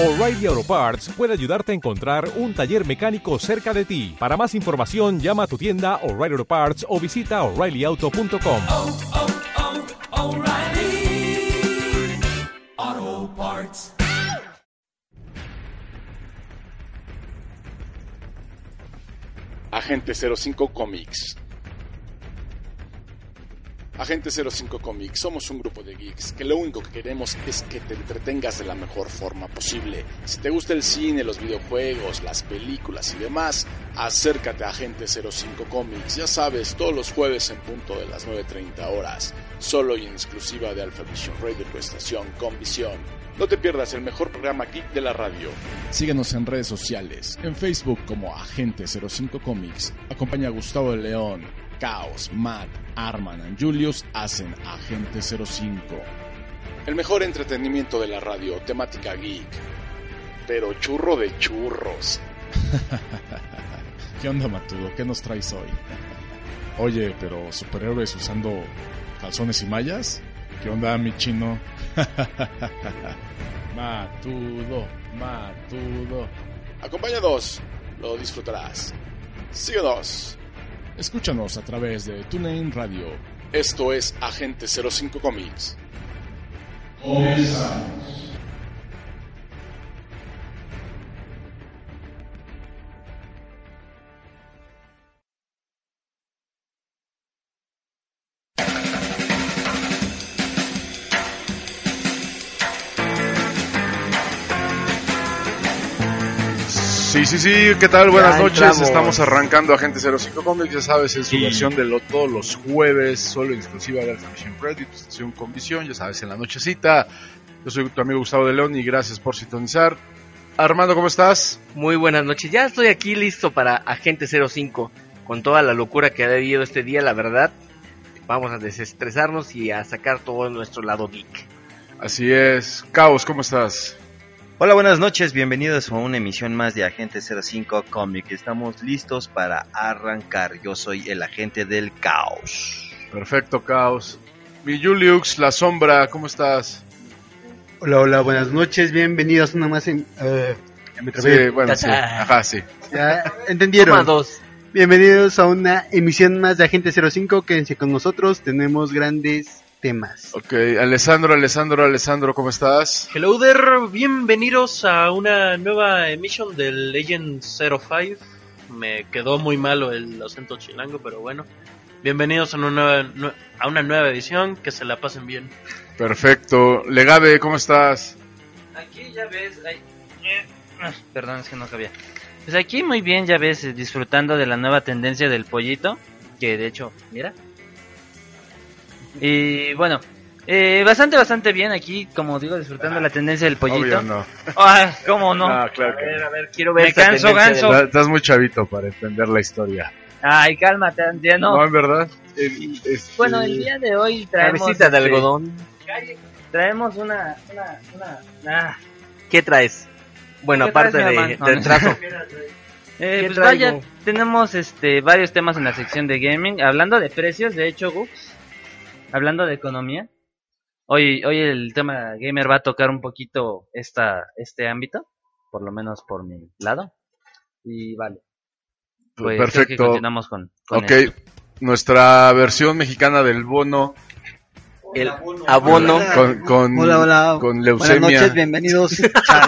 O'Reilly Auto Parts puede ayudarte a encontrar un taller mecánico cerca de ti. Para más información, llama a tu tienda O'Reilly Auto Parts o visita oreillyauto.com. oh, oh, Parts. Agente 05 Comics. Agente 05 Comics, somos un grupo de geeks que lo único que queremos es que te entretengas de la mejor forma posible. Si te gusta el cine, los videojuegos, las películas y demás, acércate a Agente 05 Comics, ya sabes, todos los jueves en punto de las 9.30 horas, solo y en exclusiva de Alpha Vision Radio, tu estación con visión. No te pierdas el mejor programa geek de la radio. Síguenos en redes sociales, en Facebook como Agente 05 Comics. Acompaña a Gustavo León, Caos, Matt, Arman y Julius hacen Agente 05. El mejor entretenimiento de la radio, temática geek. Pero churro de churros. ¿Qué onda, Matudo? ¿Qué nos traes hoy? Oye, pero superhéroes usando calzones y mallas? ¿Qué onda, mi chino? matudo, matudo. Acompáñanos, lo disfrutarás. Síguenos. Escúchanos a través de TuneIn Radio. Esto es Agente 05 Comics. Comenzamos. Sí, sí, ¿qué tal? Buenas noches. Estamos arrancando Agente 05 Comics, ya sabes, en su versión de lo, todos los jueves, solo exclusiva de Alpha tu estación con visión, ya sabes, en la nochecita. Yo soy tu amigo Gustavo de León y gracias por sintonizar. Armando, ¿cómo estás? Muy buenas noches. Ya estoy aquí listo para Agente 05. Con toda la locura que ha habido este día, la verdad. Vamos a desestresarnos y a sacar todo nuestro lado geek. Así es. Caos, ¿cómo estás? Hola, buenas noches, bienvenidos a una emisión más de Agente 05 Comic. Estamos listos para arrancar. Yo soy el agente del caos. Perfecto, Caos. Mi Juliux, La Sombra, ¿cómo estás? Hola, hola, buenas noches, bienvenidos una más en... eh. Sí, bueno, sí. Ajá, sí. Ya Toma entendieron. dos. Bienvenidos a una emisión más de Agente 05, quédense con nosotros, tenemos grandes temas. Ok, Alessandro, Alessandro, Alessandro, ¿cómo estás? Hello there, bienvenidos a una nueva emisión del Legend 05. Me quedó muy malo el acento chilango, pero bueno. Bienvenidos a una nueva, nue- a una nueva edición, que se la pasen bien. Perfecto. Legade, ¿cómo estás? Aquí ya ves, ay, eh, perdón, es que no cabía. Pues aquí muy bien, ya ves, disfrutando de la nueva tendencia del pollito, que de hecho, mira. Y bueno, eh, bastante, bastante bien aquí, como digo, disfrutando de la tendencia del pollito. Obvio no. Ah, ¿cómo no? Ah, claro que no. A ver, quiero ver Me canso, ganso. Estás- Estás muy chavito para entender la historia. Ay, cálmate, ya no. No, en verdad. Eh, este, Bueno, el día de hoy traemos... Cabecita de algodón. Traemos una, una, una... ah, ¿Qué traes? Bueno, ¿Qué aparte traes, de, del trazo. Eh, ¿Qué pues traigo? vaya, tenemos este varios temas en la sección de gaming, hablando de precios, de hecho, Gux, hablando de economía. Hoy, hoy el tema gamer va a tocar un poquito esta, este ámbito, por lo menos por mi lado. Y vale. Pues que Perfecto. continuamos con, con Ok, esto. nuestra versión mexicana del bono El abono. con, con, Hola, hola. con Buenas leucemia. noches, bienvenidos.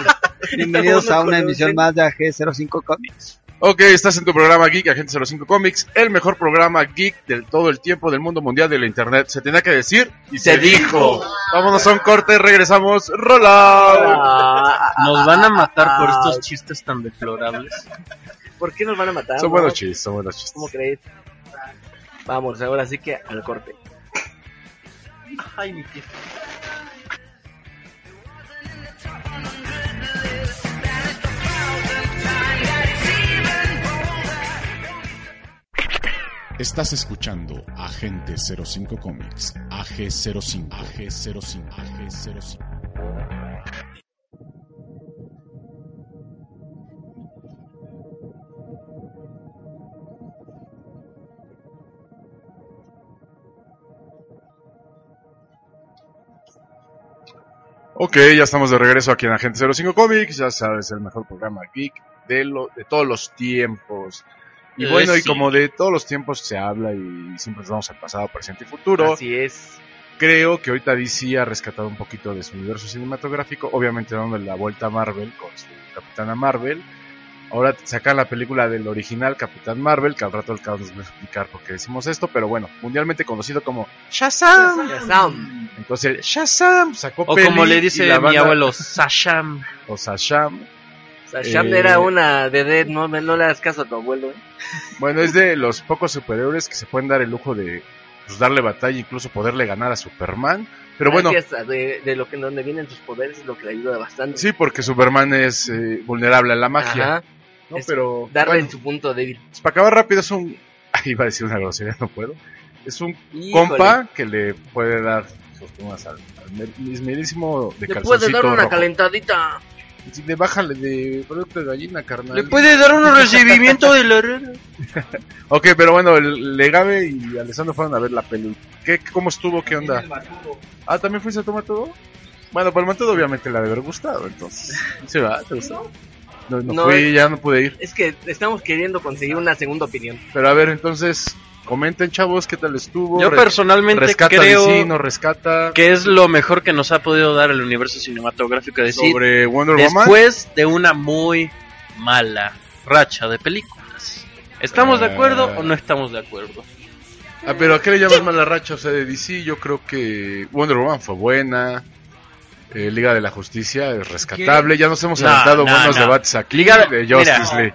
bienvenidos a una emisión más de AG05 Comics. Ok, estás en tu programa Geek, Agente 05 Comics, el mejor programa geek del todo el tiempo del mundo mundial de la internet. Se tenía que decir y se, Se dijo. Vámonos a un corte, regresamos. Rola. Nos van a matar por estos chistes tan deplorables. ¿Por qué nos van a matar? Son no? buenos chistes, son buenos chistes. ¿Cómo crees? Vamos, ahora sí que al corte. Ay, mi pie. Estás escuchando Agente 05 Comics, AG05, AG05, AG05. Ok, ya estamos de regreso aquí en Agente 05 Comics, ya sabes, el mejor programa geek de, lo, de todos los tiempos. Y Eh, bueno, y como de todos los tiempos se habla y siempre nos vamos al pasado, presente y futuro, Así es. creo que ahorita DC ha rescatado un poquito de su universo cinematográfico, obviamente dándole la vuelta a Marvel con su Capitana Marvel. Ahora sacan la película del original Capitán Marvel, que al rato el caos nos va a explicar por qué decimos esto, pero bueno, mundialmente conocido como Shazam. Shazam. Entonces, Shazam sacó O peli como le dice mi banda- abuelo, Sasham. o Shazam Eh, era una de Dead, no, no le hagas caso a tu abuelo. ¿eh? Bueno, es de los pocos superhéroes que se pueden dar el lujo de pues, darle batalla, incluso poderle ganar a Superman. Pero bueno, de, de lo que donde vienen sus poderes es lo que le ayuda bastante. sí, porque Superman es eh, vulnerable a la magia. Ajá. ¿no? Es Pero Darle bueno, en su punto débil. pues, para acabar rápido es un... Ahí iba a decir una grosería, no puedo. Es un Híjole. compa que le puede dar sus plumas al, al mismísimo de Le puede dar una rojo. calentadita. Sí, de bájale de producto de gallina, carnal. Le puede dar un recibimiento de la arena. Ok, pero bueno, el Legave y Alessandro fueron a ver la peli. ¿Qué, ¿Cómo estuvo? ¿Qué onda? Ah, ¿también fuiste a tomar todo? Bueno, para el Mantudo obviamente le ha de haber gustado, entonces. ¿Sí va? ¿Te gustó? No, no, No, fui, es- ya no pude ir. Es que estamos queriendo conseguir una segunda opinión. Pero a ver, entonces, comenten, chavos, qué tal estuvo. Yo Re- personalmente rescata creo rescata. que es lo mejor que nos ha podido dar el universo cinematográfico de sobre Wonder Woman. después de una muy mala racha de películas. ¿Estamos de acuerdo o no estamos de acuerdo? Ah, pero ¿a qué le llamas mala racha? O sea, de DC, yo creo que Wonder Woman fue buena. Eh, Liga de la Justicia es rescatable. Ya nos hemos No, aventado no, buenos no. debates aquí Liga- de Justice mira. League.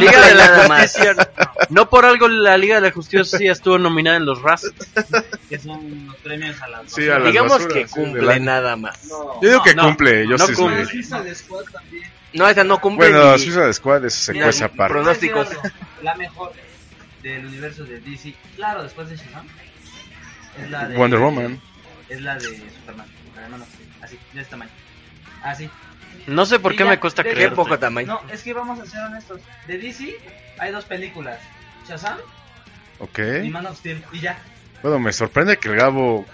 Liga de la Nada más. Justicia. No por algo la Liga de la Justicia estuvo nominada en los Razzies. Que son los premios a la Sí, a las Digamos basuras, que cumple nada más. Yo digo que cumple no Justice cumple. League. No, esa no cumple. Bueno, ni- Suicide Squad eso se Mira, cuece aparte. Pronósticos. La mejor del universo de DC, claro, después de Shazam, es la de Wonder Woman. Es la de Superman, así, de este tamaño. Así. No sé por Y qué ya, me cuesta de- Qué creer. poco tamaño. No, es que vamos a ser honestos. De DC hay dos películas, Shazam Ok. y Man of Steel, y ya. Bueno, me sorprende que el Gabo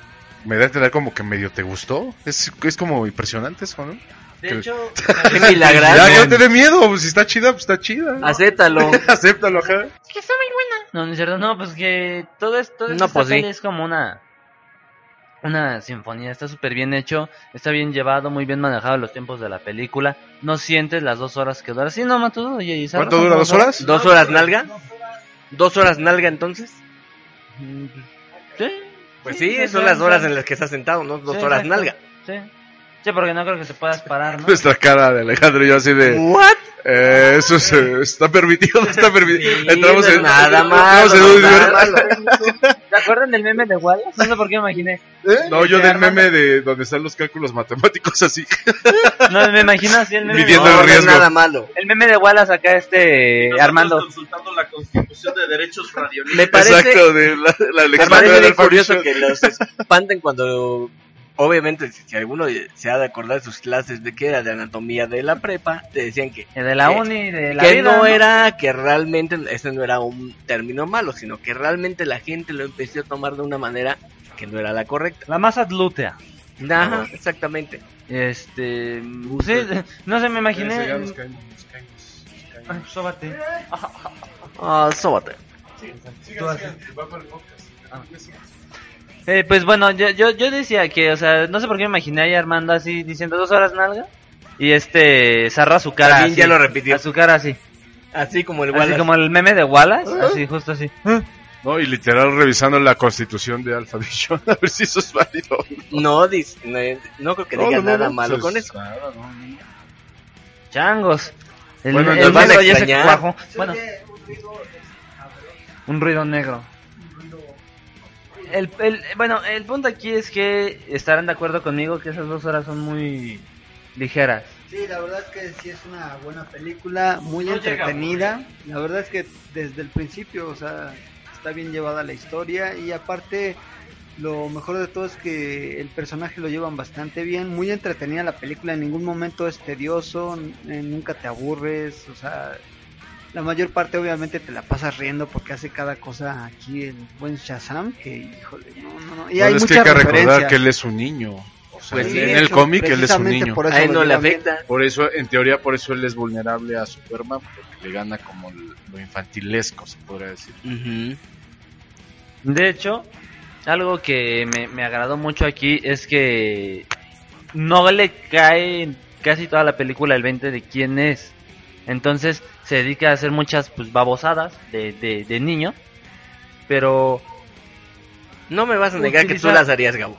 me da a entender como que medio te gustó. Es, es como impresionante eso, ¿no? De Que- hecho, Qué milagroso. Ya, no te dé miedo. pues, Si está chida, pues está chida. Acéptalo. Acéptalo, ajá. No, no es cierto, no, pues que todo esto No, pues sí. es como una una sinfonía, está súper bien hecho, está bien llevado, muy bien manejado los tiempos de la película, no sientes las dos horas que dura, sí, no, Matudo, oye, ¿y sabes ¿Cuánto dura? ¿Dos horas? ¿Dos horas nalga? ¿Dos horas nalga entonces? Sí. Pues sí, son las horas en las que estás sentado, ¿no? Dos sí, horas exacto, nalga. Sí. Sí, porque no creo que te puedas parar, ¿no? Nuestra cara de Alejandro y yo así de... ¿What? Eh, eso es, eh, está permitido, no está permitido. Sí, entramos en... nada malo. ¿Te acuerdan del meme de Wallace? No sé por qué me imaginé. No, yo del meme de donde están los cálculos matemáticos así. No, me imagino así el meme. Midiendo de, el No, no es riesgo. nada malo. el meme de Wallace acá, este, Armando. consultando la Constitución de Derechos Radiológicos. Me parece, Exacto, de la, la me parece Alfa curioso que los espanten cuando... Obviamente, si si alguno se ha de acordar de sus clases de que era de anatomía de la prepa, te decían que El de la Que- uni, de la que vida. no era que realmente ese no era un término malo, sino que realmente la gente lo empezó a tomar de una manera que no era la correcta. La masa glútea. Ajá, exactamente. Este. Sí, no sé, me imaginé. Sóbate. Ah, sóbate. Eh, pues bueno, yo, yo, yo decía que, o sea, no sé por qué me imaginé ahí a Armando así diciendo dos horas nalga. Y este, zarra su cara. También así, ya lo repitió. A su cara así. Así como el Así Wallace. como el meme de Wallace. Así, justo así. No, y literal revisando la constitución de Alpha Vision a ver si eso es válido. No, dis- no, no creo que No, diga no, no, nada no, malo pues, con eso. nada, no, no. Changos. El, Bueno, el nos van a ya se cuajó. Bueno, un ruido negro. El, el, bueno, el punto aquí es que estarán de acuerdo conmigo que esas dos horas son muy ligeras. Sí, la verdad es que sí es una buena película, muy No entretenida. La verdad es que desde el principio, o sea, está bien llevada la historia y aparte lo mejor de todo es que el personaje lo llevan bastante bien, muy entretenida la película, en ningún momento es tedioso, eh, nunca te aburres, o sea, la mayor parte obviamente te la pasas riendo porque hace cada cosa aquí el buen Shazam que híjole, no, no, no. Y Bueno, hay es que muchas hay que recordar que él es un niño. O sea, Pues en sí, en de el cómic él es un niño. por eso A él lo no le afecta. Por eso, en teoría, por eso él es vulnerable a Superman, porque le gana como lo infantilesco, se podría decir. De hecho, algo que me, me agradó mucho aquí es que no le cae en casi toda la película el 20 de quién es. Entonces se dedica a hacer muchas pues babosadas de, de, de niño. Pero... No me vas a negar que tú las harías, Gabo.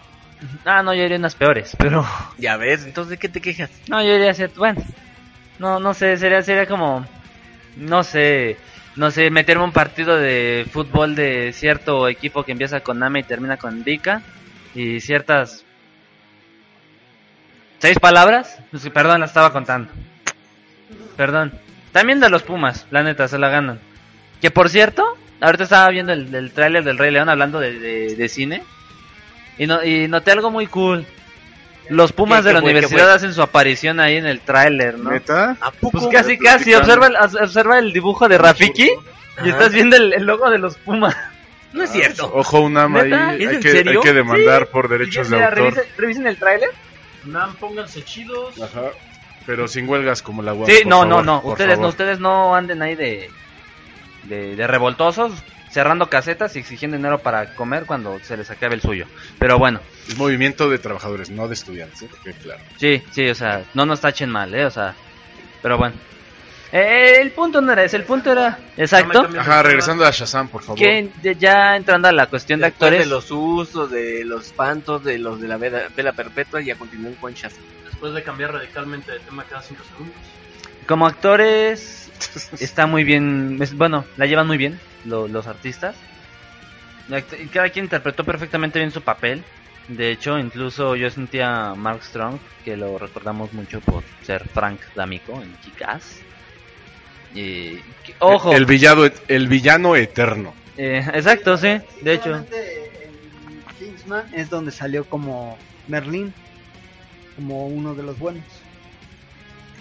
Ah, no, yo haría unas peores. Pero... Ya ves, entonces ¿de qué te quejas? No, yo iría a hacer, bueno, no, no sé, sería, sería como, no sé, no sé, meterme un partido de fútbol de cierto equipo que empieza con Name y termina con Vika y ciertas seis palabras, pues, perdón, la estaba contando, perdón, también de los Pumas, la neta, se la ganan, que por cierto, ahorita estaba viendo el, el tráiler del Rey León hablando de, de- de cine y, no, y noté algo muy cool. Los Pumas ¿Qué- de la universidad hacen su aparición ahí en el tráiler, ¿no? ¿Neta? ¿A poco? Pues casi, casi, observa el, observa el dibujo de Rafiki y estás viendo el, el logo de los Pumas. No es cierto. Ojo, Unam, ahí hay ¿Es en que, serio? hay que demandar por derechos de autor. revisen, revisen el tráiler. Nam, pónganse chidos. Ajá. Pero sin huelgas como la web. Sí, no, no, favor, no. por Ustedes no, ustedes no anden ahí de, de, de revoltosos, cerrando casetas y exigiendo dinero para comer cuando se les acabe el suyo. Pero bueno, Es movimiento de trabajadores, no de estudiantes, ¿eh? Que claro. sí, sí, o sea, no nos tachen mal, ¿eh? O sea, pero bueno. Eh, el punto no era ese, el punto era, exacto. Ajá, regresando a Shazam, por favor. que de- ya entrando a la cuestión de Después actores, de los usos, de los espantos, de los de la vela, vela perpetua, ya continúan con Shazam. Después de cambiar radicalmente de tema cada 5 segundos. como actores, está muy bien, es- bueno, la llevan muy bien lo- los artistas. Cada quien interpretó perfectamente bien su papel. De hecho, incluso yo sentía a Mark Strong, que lo recordamos mucho por ser Frank D'Amico en Kick-Ass. Y, que- ojo, El villano, el villano eterno. eh, exacto, sí, de hecho. En Kingsman es donde salió como Merlin, como uno de los buenos.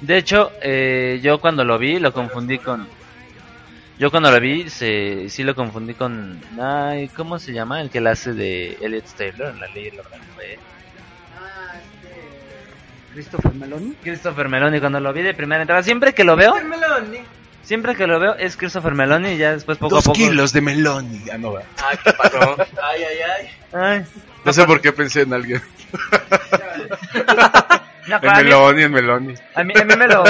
De hecho, eh, yo cuando lo vi lo confundí con... Yo cuando lo vi, se, sí lo confundí con... Ay, ¿Cómo se llama? El que la hace de Elliot Taylor en La Ley Orden. Fue Ah, este. Christopher Meloni. Christopher Meloni. Cuando lo vi de primera entrada, siempre que lo veo... Siempre que lo veo es Christopher Meloni y ya después poco a Dos poco... kilos de melón. Ah, no, va. Ah, ¿qué pasó? Ay, ay, ay. Ay, no sé por qué pensé en alguien. No, mí- Meloni, en Meloni. A mí, a mí me lo.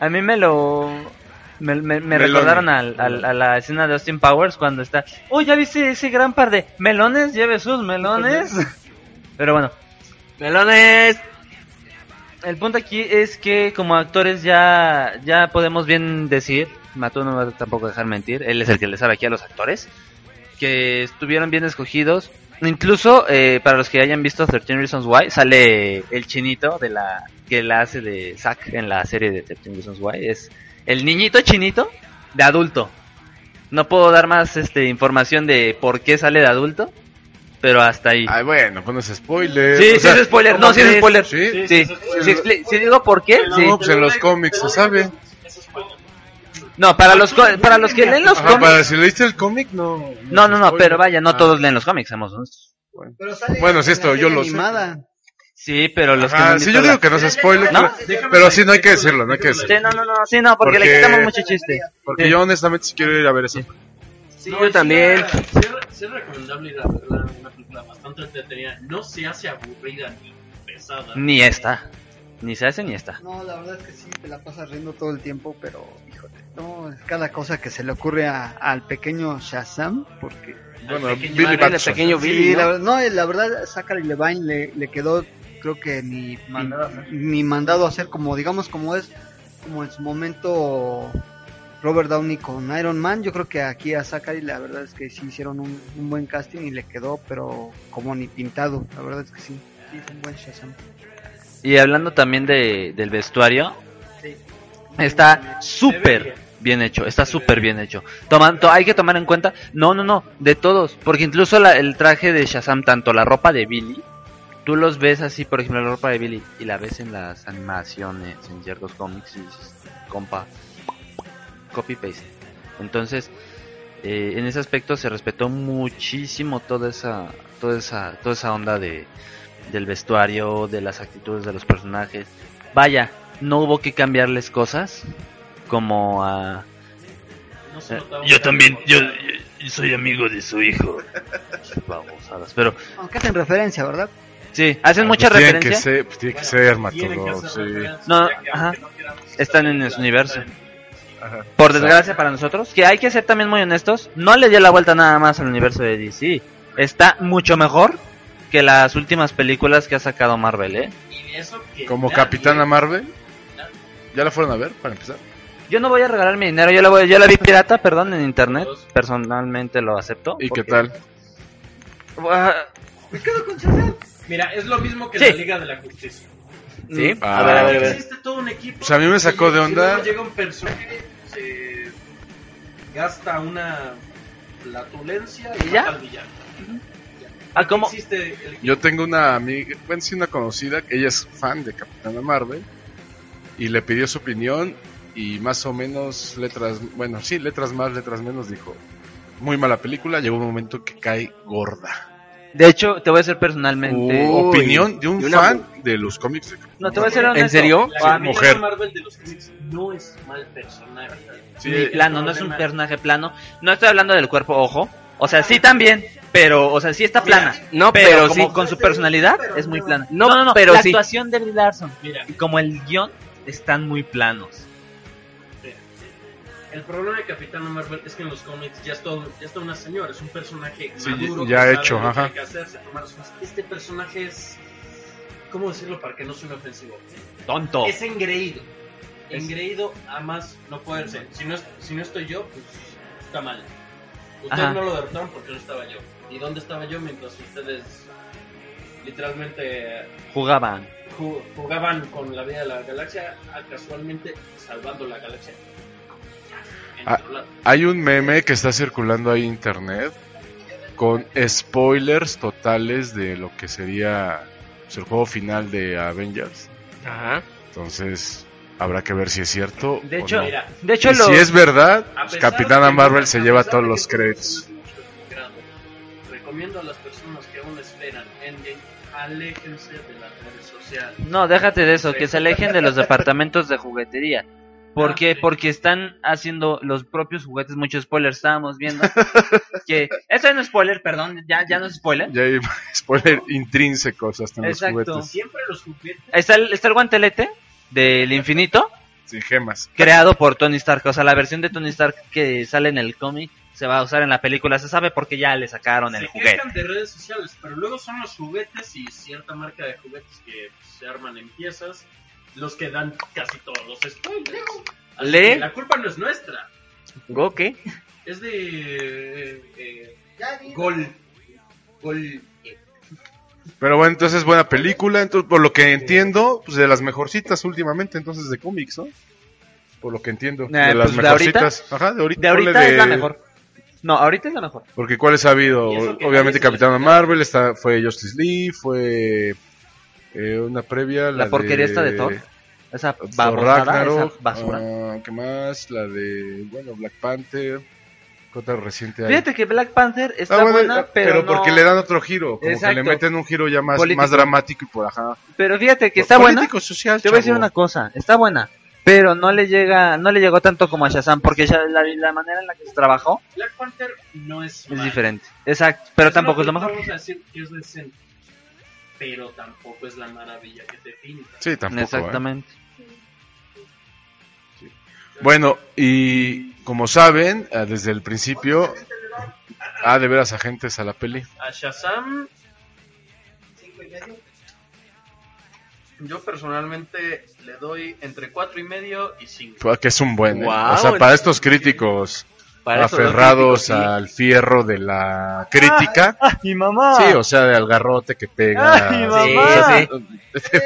A mí me lo. Me, me- me Meloni. recordaron al, al- a la escena de Austin Powers cuando está. ¡Oh, ya viste ese gran par de melones! Lleve sus melones. Pero bueno, ¡Melones! el punto aquí es que como actores ya, ya podemos bien decir. Matú no va a tampoco dejar mentir. Él es el que le sabe aquí a los actores. Que estuvieron bien escogidos. Incluso eh, para los que hayan visto 13 Reasons Why, sale el chinito de la que la hace de Zack en la serie de 13 Reasons Why. Es el niñito chinito de adulto. No puedo dar más este información de por qué sale de adulto, pero hasta ahí. Ay, bueno, pues no es spoiler. sí, O sí sea, es spoiler. No, ¿cómo sí es spoiler. ¿Sí? Sí, sí, sí, sí, expli- si digo por qué, sí. No, pues en los cómics se sabe. No, para los co- para los que leen los Ajá, cómics. para si leíste el cómic, no. No, no, no, spoiler. pero vaya, no Ah. todos leen los cómics, seamos honestos. Pero sale Bueno, sí, en esto yo lo sé. animada. Sí, pero los que Ajá, no han sí, yo digo la- que no es spoiler, ¿No? pero, pero sí, no hay que decirlo, no hay que decirlo. Sí, no, no, no, sí, no, porque, le Porque- quitamos mucho chiste. Porque Sí. yo honestamente sí quiero ir a ver eso. Sí, No, yo sí también. era- Sí, era- sí es recomendable ir a verla, una película bastante entretenida. No se hace aburrida ni pesada. Ni esta. Ni se hace ni esta. No, la verdad es que sí, te la pasas riendo todo el tiempo, pero híjole, no, es cada cosa que se le ocurre a- al pequeño Shazam, porque... Bueno, pequeño Billy pequeño Sí, Billy, la, ¿no? no, la verdad, Zachary Levine le, le quedó, creo que ni Mandado ni mandado a hacer, como digamos, como es, como en su momento Robert Downey con Iron Man, yo creo que aquí a Zachary la verdad es que sí hicieron un, un buen casting y le quedó, pero como ni pintado, la verdad es que sí, sí, es un buen Shazam. Y hablando también de, del vestuario, está súper bien hecho, está súper bien hecho. Tomando, hay que tomar en cuenta, no, no, no, de todos, porque incluso la- el traje de Shazam, tanto la ropa de Billy, tú los ves así, por ejemplo, la ropa de Billy, y la ves en las animaciones, en ciertos cómics, y dices, compa, copy paste. Entonces, eh, en ese aspecto se respetó muchísimo toda esa, toda esa, toda esa onda de, del vestuario, de las actitudes de los personajes. Vaya, no hubo que cambiarles cosas como a... No se Eh, yo también, yo, yo soy amigo de su hijo. Babosadas, Pero Aunque hacen referencia, ¿verdad? sí, hacen Ah, mucha pues tiene que ser, pues tiene que Bueno, ser, sí. No, que ajá. Están en su universo. Ajá. Por desgracia para nosotros, que hay que ser también muy honestos, no le dio la vuelta nada más al universo de DC. Está mucho mejor que las últimas películas que ha sacado Marvel, ¿eh? Y eso que Como Capitana Marvel. ¿Ya la fueron a ver para empezar? Yo no voy a regalar mi dinero, yo la, voy, yo la vi pirata, perdón, en internet. Personalmente lo acepto. ¿Y qué tal? Ah, Mira, es lo mismo que Sí. la Liga de la Justicia. ¿Sí? Ah. a ver, a ver, a ver. Existe todo un equipo. Pues a mí me sacó de onda- llega un personaje, se gasta una flatulencia y ¿Y ya? mata al villano. Ah, ¿cómo? Existe el Yo tengo una amiga, bueno, sí, una conocida, que ella es fan de Capitana Marvel. Y le pidió su opinión. Y más o menos, letras, bueno, sí, letras más, letras menos, dijo. Muy mala película, llegó un momento que cae gorda. De hecho, te voy a decir personalmente. Uh, opinión de un fan de los cómics de No, te voy a Marvel. honesto. ¿En serio? La Capitana mujer. Marvel de los cómics no es mal personaje. Sí, Ni plano, no es un personaje plano. No estoy hablando del cuerpo, ojo. O sea, sí también, pero, o sea, sí está plana. No, pero, pero como sí. con su personalidad es muy plana. No, no, no, pero la sí. actuación de Brie Larson Mira, y como el guion están muy planos. el problema de Capitana Marvel es que en los cómics ya es todo, ya está una señora, es un personaje Sí, maduro. ya que hecho, sabe lo que ajá. hay que hacerse, tomar Este personaje es. ¿Cómo decirlo para que no suene ofensivo? Tonto. Es engreído. Es- Engreído a más no poder ser. Si no, es- si no estoy yo, pues está mal. Ustedes Ajá. no lo derrotaron porque no estaba yo. ¿Y dónde estaba yo mientras ustedes literalmente Jugaban. ju- jugaban con la vida de la galaxia, casualmente salvando la galaxia? Ah. Hay un meme que está circulando ahí en internet con spoilers totales de lo que sería pues, el juego final de Avengers. Ajá. Entonces, habrá que ver si es cierto. De o hecho, no. Mira, de hecho Y lo si es verdad, pues, Capitana Marvel se lleva todos los que créditos. Recomiendo a las personas que aún esperan Endgame, aléjense de las redes sociales. No, déjate de eso, que se alejen de los departamentos de juguetería. ¿Por Ah, qué? sí. Porque están haciendo los propios juguetes, muchos spoilers estábamos viendo. que Eso no es spoiler, perdón, ya, ya no es spoiler. Ya hay spoiler intrínsecos hasta en Exacto. los juguetes. Siempre los juguetes Está el, está el guantelete del infinito, Sin gemas. creado por Tony Stark. O sea, la versión de Tony Stark que sale en el cómic se va a usar en la película. Se sabe porque ya le sacaron el se juguete. quejan de redes sociales, pero luego son los juguetes y cierta marca de juguetes que se arman en piezas los que dan casi todos los spoilers. Así ¿Le? que La culpa no es nuestra, ¿Go qué? es de eh, eh, Gol. Gol. Pero bueno, entonces es buena película. Entonces, por lo que entiendo, pues de las mejorcitas últimamente, entonces de cómics, ¿no? Por lo que entiendo. Nah, de las pues, ¿de ahorita? mejorcitas. Ajá, de ahorita. De ahorita es la mejor. No, ahorita es la mejor. Porque cuáles ha habido, obviamente Capitana. Marvel, está, fue Justice League, fue eh, una previa, la, La porquería de, esta de Thor. Esa babosada, Ragnarok, esa basura. ah, ¿qué más? La de, bueno, Black Panther, ¿qué otra reciente hay? Fíjate que Black Panther está Ah, bueno, buena, ah, pero, porque le dan otro giro, como que le meten un giro ya más, Político. más dramático y por ajá. Pero fíjate que está buena. Social, Te voy a decir una cosa, está buena, pero no le llega, no le llegó tanto como a Shazam, porque ya la, la manera en la que se trabajó Black Panther no es es mala. diferente. Exacto, pero una tampoco es lo mejor. Vamos a decir que es decente, pero tampoco es la maravilla que te pinta. Sí, tampoco, ¿eh? Exactamente. Bueno, y como saben, eh, desde el principio, ah, de veras agentes a la peli. A Shazam. Yo personalmente le doy entre cuatro y medio y 5. Fue- Que es un buen, ¿eh? Guau, o sea, para estos críticos Para aferrados críticos, sí. al fierro de la crítica, ¡Ah, mi mamá! sí, o sea, de al garrote que pega. ¡Ay, Sí, mamá! sí.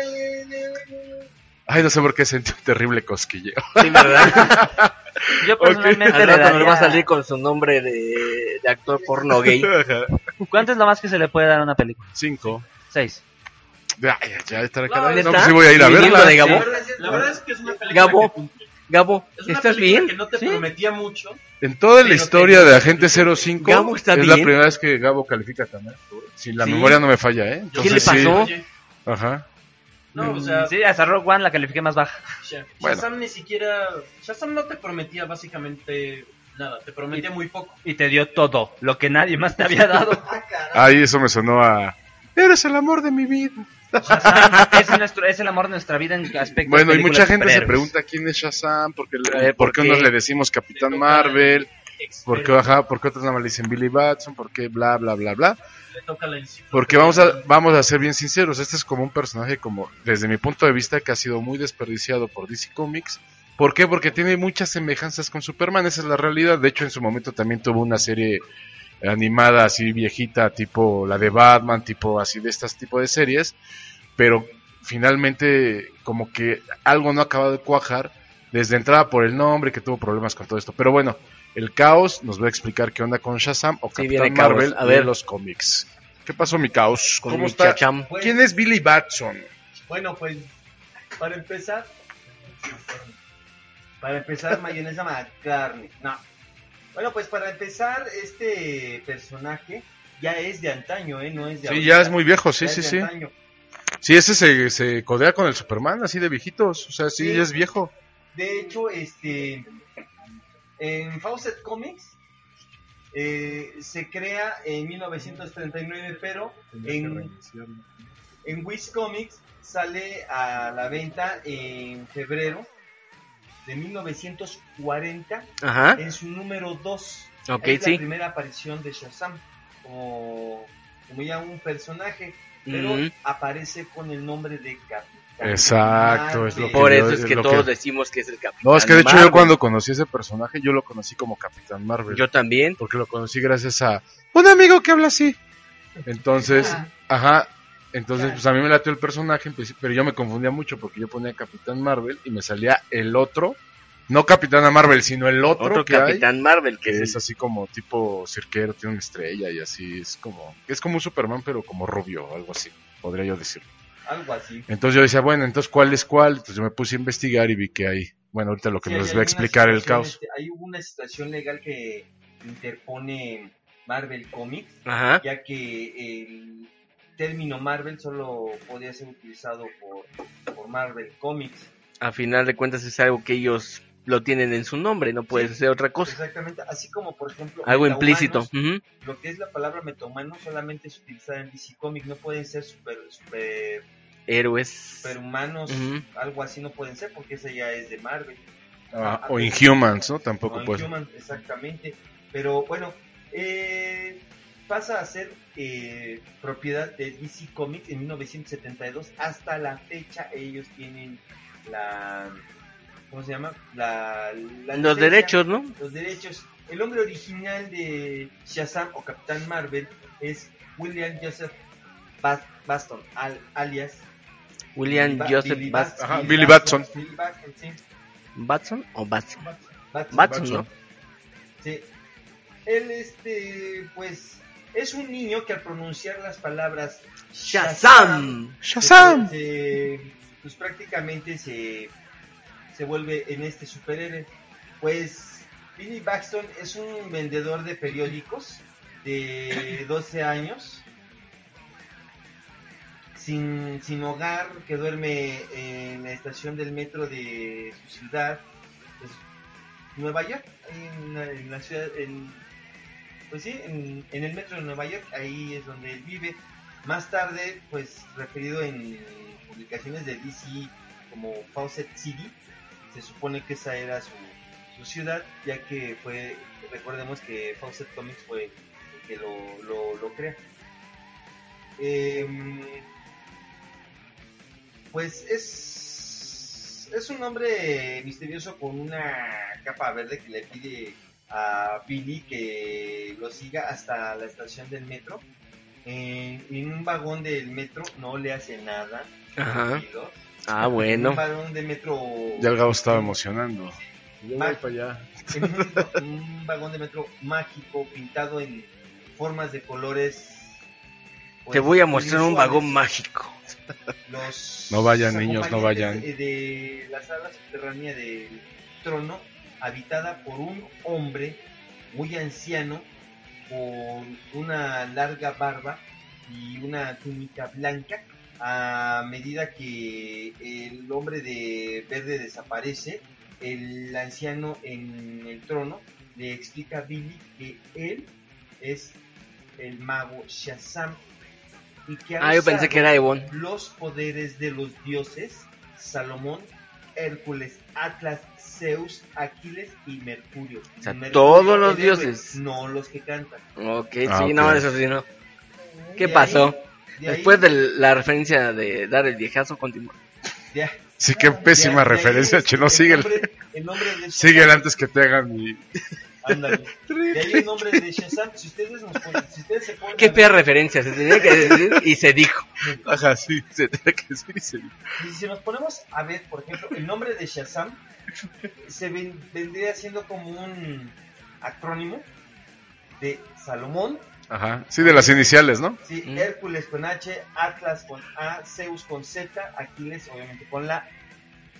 Ay, no sé por qué sentí un terrible cosquilleo. Sí, ¿verdad? Yo personalmente Al le nos va a daría... salir con su nombre de, de actor porno gay. ¿Cuánto es lo más que se le puede dar a una película? Cinco. Seis. Ay, ya estará No. No, pues sí voy a ir a ¿Viniendo verla. de Gabo? La verdad es que es una película Gabo. que. Gabo, Es una ¿estás bien? que no te ¿Sí? prometía mucho. En toda la historia de Agente 05 Gabo está es la bien. primera vez que Gabo califica también. Si la Sí. memoria no me falla, ¿eh? ¿Qué le Entonces, sí. pasó? Oye, Ajá. no, o sea, Sí, hasta Rogue One la califiqué más baja. Bueno. Shazam ni siquiera. Shazam no te prometía básicamente nada, te prometía muy poco. Y te dio todo, lo que nadie más te había dado. Ahí eso me sonó a... Eres el amor de mi vida. Shazam es, nuestro, es el amor de nuestra vida en aspecto Bueno, y mucha gente se pregunta quién es Shazam, por qué, le- A ver, por ¿por qué unos le decimos Capitán Marvel, Experto, por qué, ajá, por qué otros nada más le dicen Billy Batson, por qué bla, bla, bla, bla. le toca la enciclopedia. Porque vamos a, vamos a ser bien sinceros, este es como un personaje como, desde mi punto de vista, que ha sido muy desperdiciado por DC Comics. ¿Por qué? Porque tiene muchas semejanzas con Superman, esa es la realidad. De hecho, en su momento también tuvo una serie animada así viejita, tipo la de Batman, tipo así de estas tipo de series, pero finalmente como que algo no ha acabado de cuajar desde entrada por el nombre que tuvo problemas con todo esto. Pero bueno, el caos nos va a explicar qué onda con Shazam o Sí, Capitán. Marvel A de ver. los cómics. ¿Qué pasó, mi caos? Con ¿Cómo mi está? chacham. ¿Quién es Billy Batson? Bueno, pues para empezar, Para empezar, mayonesa McCartney. No. Bueno, pues para empezar, este personaje ya es de antaño, ¿eh? No es de Sí, ahorita. ya es muy viejo, sí, Ya sí, es de sí. antaño. Sí, ese se, se codea con el Superman, así de viejitos. O sea, sí, Sí. ya es viejo. De hecho, este en Fawcett Comics eh, se crea en 1939, pero en, en Wiz Comics sale a la venta en febrero de 1940 Ajá. en su número 2. Ok, es sí. la primera aparición de Shazam como, como ya un personaje, pero aparece con el nombre de Capitán. Exacto, es lo que Por yo- eso es es que todos que- decimos que es el Capitán No, es que de hecho Marvel. yo cuando conocí ese personaje, yo lo conocí como Capitán Marvel. Yo también. porque lo conocí gracias a un amigo que habla así. Entonces, Ah. ajá, entonces pues a mí me latió el personaje, pues, pero yo me confundía mucho porque yo ponía Capitán Marvel y me salía el otro, no Capitana Marvel, sino el otro, Otro que hay, Capitán Marvel, que que es es así como tipo cirquero, tiene una estrella y así, es como, es como un Superman pero como rubio, algo así, podría yo decirlo. Algo así. Entonces yo decía, bueno, entonces ¿cuál es cuál? Entonces yo me puse a investigar y vi que hay, bueno, ahorita lo que Sí, nos va a explicar el caos. este, hay una situación legal que interpone Marvel Comics, Ajá. ya que el término Marvel solo podía ser utilizado por, por Marvel Comics. A final de cuentas es algo que ellos lo tienen en su nombre, no puede Sí. ser otra cosa. Exactamente, así como por ejemplo Algo implícito. Lo que es la palabra metahumano solamente es utilizada en DC Comics, no pueden ser super, super, Héroes. superhumanos, algo así no pueden ser porque esa ya es de Marvel. Ah, Ah, o ah, Inhumans, ¿no? Tampoco No, puede. Inhuman, exactamente. Pero bueno, eh, pasa a ser eh, propiedad de DC Comics en 1972. Hasta la fecha ellos tienen la... ¿Cómo se llama? La, la Los licencia, derechos, ¿no? Los derechos. El nombre original de Shazam o Capitán Marvel es William Joseph Bas- Baston, al- alias William Billy Joseph Billy Ajá, Billy Batson. Billy Batson, sí. Batson o Batson. Batson. Batson, ¿no? Sí. Él, este, pues, es un niño que al pronunciar las palabras Shazam. ¡Shazam! se- pues prácticamente se, se vuelve en este superhéroe. Pues, Billy Baxton es un vendedor de periódicos de 12 años. Sin, sin hogar, que duerme en la estación del metro de su ciudad, pues, Nueva York, en la, en la ciudad, en, pues sí, en, el metro de Nueva York, ahí es donde él vive. Más tarde, pues referido en publicaciones de DC como Fawcett City, se supone que esa era su, su ciudad, ya que fue, recordemos que Fawcett Comics fue el que lo, lo, lo crea. Em, pues es, es un hombre misterioso con una capa verde que le pide a Billy que lo siga hasta la estación del metro. En, en un vagón del metro no le hace nada. Ajá. Ah, En un bueno. vagón de metro. Ya el Gabo estaba emocionando. Ma- para allá. en un, un vagón de metro mágico pintado en formas de colores. pues, Te voy a mostrar un vagón mágico. Los No vayan, niños, no vayan. De, de la sala subterránea del trono habitada por un hombre muy anciano con una larga barba y una túnica blanca. A medida que el hombre de verde desaparece, el anciano en el trono le explica a Billy que él es el mago Shazam y que ha Ah, yo pensé que era los poderes de los dioses Salomón, Hércules, Atlas, Zeus, Aquiles y Mercurio. O sea, Mercurio, todos los héroe, dioses. No los que cantan. Ok, Ah, sí, ok. no, eso sí, no. ¿Qué De pasó? ahí- de ahí- Después de la referencia de dar el viejazo, continúa. Sí, qué pésima referencia, el chino. Síguele. nombre- El nombre de Síguele antes que te hagan mi... ándale. De ahí el nombre de Shazam. Si ustedes, nos ponen- si ustedes se ponen Qué fea referencia, se tenía que decir y se dijo. Ajá, sí, se tiene que decir y se dice. Y si nos ponemos a ver, por ejemplo, el nombre de Shazam se ven- vendría siendo como un acrónimo de Salomón, Ajá, sí, de las iniciales, ¿no? sí, Mm. Hércules con H, Atlas con A, Zeus con Z, Aquiles obviamente con la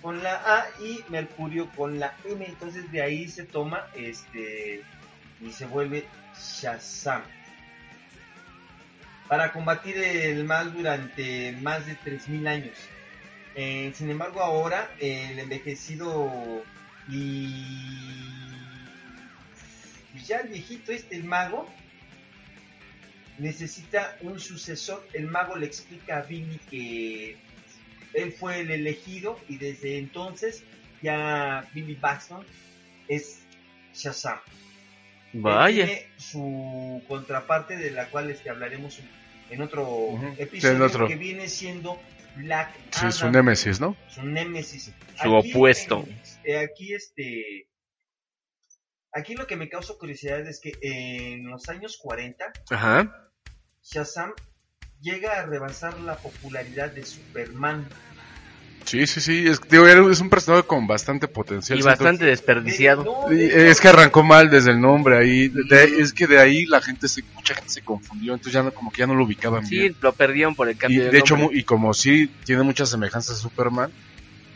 con la A y Mercurio con la M. Entonces de ahí se toma este y se vuelve Shazam. Para combatir el mal durante más de 3000 años. Eh, sin embargo, ahora el envejecido y, ya el viejito este, el mago, necesita un sucesor. El mago le explica a Billy que él fue el elegido y desde entonces ya Billy Baxton es Shazam. Él Vaya. tiene su contraparte de la cual este, hablaremos en otro episodio Sí, otro. que viene siendo Black Sí, Adam. su némesis, ¿no? Su némesis. Su opuesto. eh, aquí este aquí lo que me causa curiosidad es que en los años 40 Ajá. Shazam llega a rebasar la popularidad de Superman. Sí, sí, sí. Es, digo, es un personaje con bastante potencial. Y siento. bastante desperdiciado. De Es que arrancó mal desde el nombre ahí. de- de- es que de ahí la gente se, mucha gente se confundió, entonces ya no, como que ya no lo ubicaban Sí, bien. lo perdieron por el Y cambio de hecho, y como sí tiene muchas semejanzas a Superman,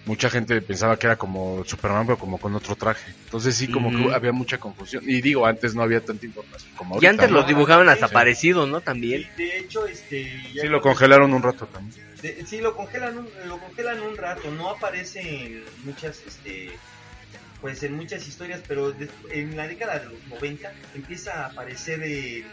mucha gente pensaba que era como Superman, pero como con otro traje. Entonces sí, como que había mucha confusión. Y digo, antes no había tanta información como Y antes ¿no? los dibujaban hasta Sí. parecidos, ¿no? También. y de hecho este ya Sí, lo congelaron un rato también. de- sí lo congelan un, lo congelan un rato, no aparece en muchas este pues en muchas historias, pero des- en la década de los 90 empieza a aparecer en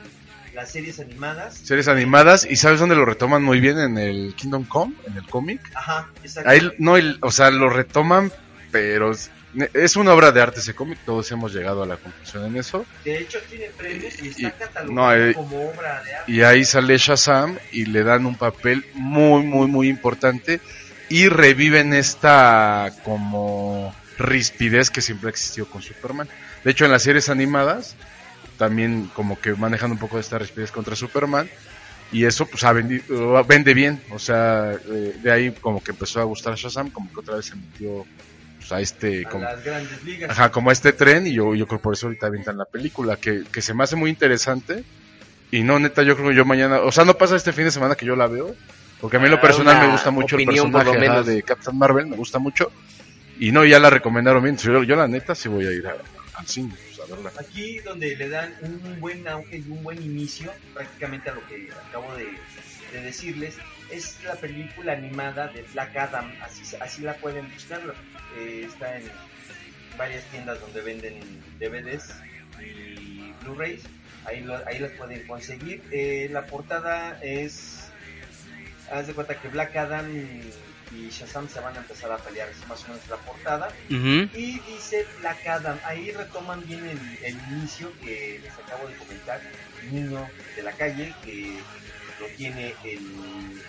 las series animadas. Series animadas, y ¿sabes dónde lo retoman muy bien? En el Kingdom Come, en el cómic. Ajá, exacto. Ahí, no, el- o sea, lo retoman, pero es, una obra de arte ese cómic, todos hemos llegado a la conclusión en eso. De hecho tiene premios y está catalogado no, eh, como obra de arte. Y ahí sale Shazam y le dan un papel muy, muy, muy importante y reviven esta como rispidez que siempre existió con Superman. De hecho, en las series animadas también como que manejan un poco de esta rispidez contra Superman y eso pues ha vendi- uh, vende bien, o sea, eh, de ahí como que empezó a gustar Shazam, como que otra vez se metió pues, a este a como, las grandes ligas. Ajá, como este tren, y yo, yo creo por eso ahorita avientan la película, que, que se me hace muy interesante. Y no, neta, yo creo que yo mañana, o sea, no pasa este fin de semana que yo la veo, porque a mí en lo Ah, personal me gusta mucho el opinión, personaje lo ajá, menos. de Captain Marvel, me gusta mucho. Y no, ya la recomendaron bien, yo, yo la neta sí voy a ir a- al cine, Aquí donde le dan un buen auge y un buen inicio, prácticamente a lo que acabo de, de decirles, es la película animada de Black Adam, así, así la pueden buscar, eh, está en varias tiendas donde venden DVDs y Blu-rays, ahí, lo- ahí las pueden conseguir. Eh, la portada es, haz de cuenta que Black Adam y Shazam se van a empezar a pelear, es más o menos la portada. Y dice Black Adam, ahí retoman bien el, el inicio que les acabo de comentar, el niño de la calle que lo tiene el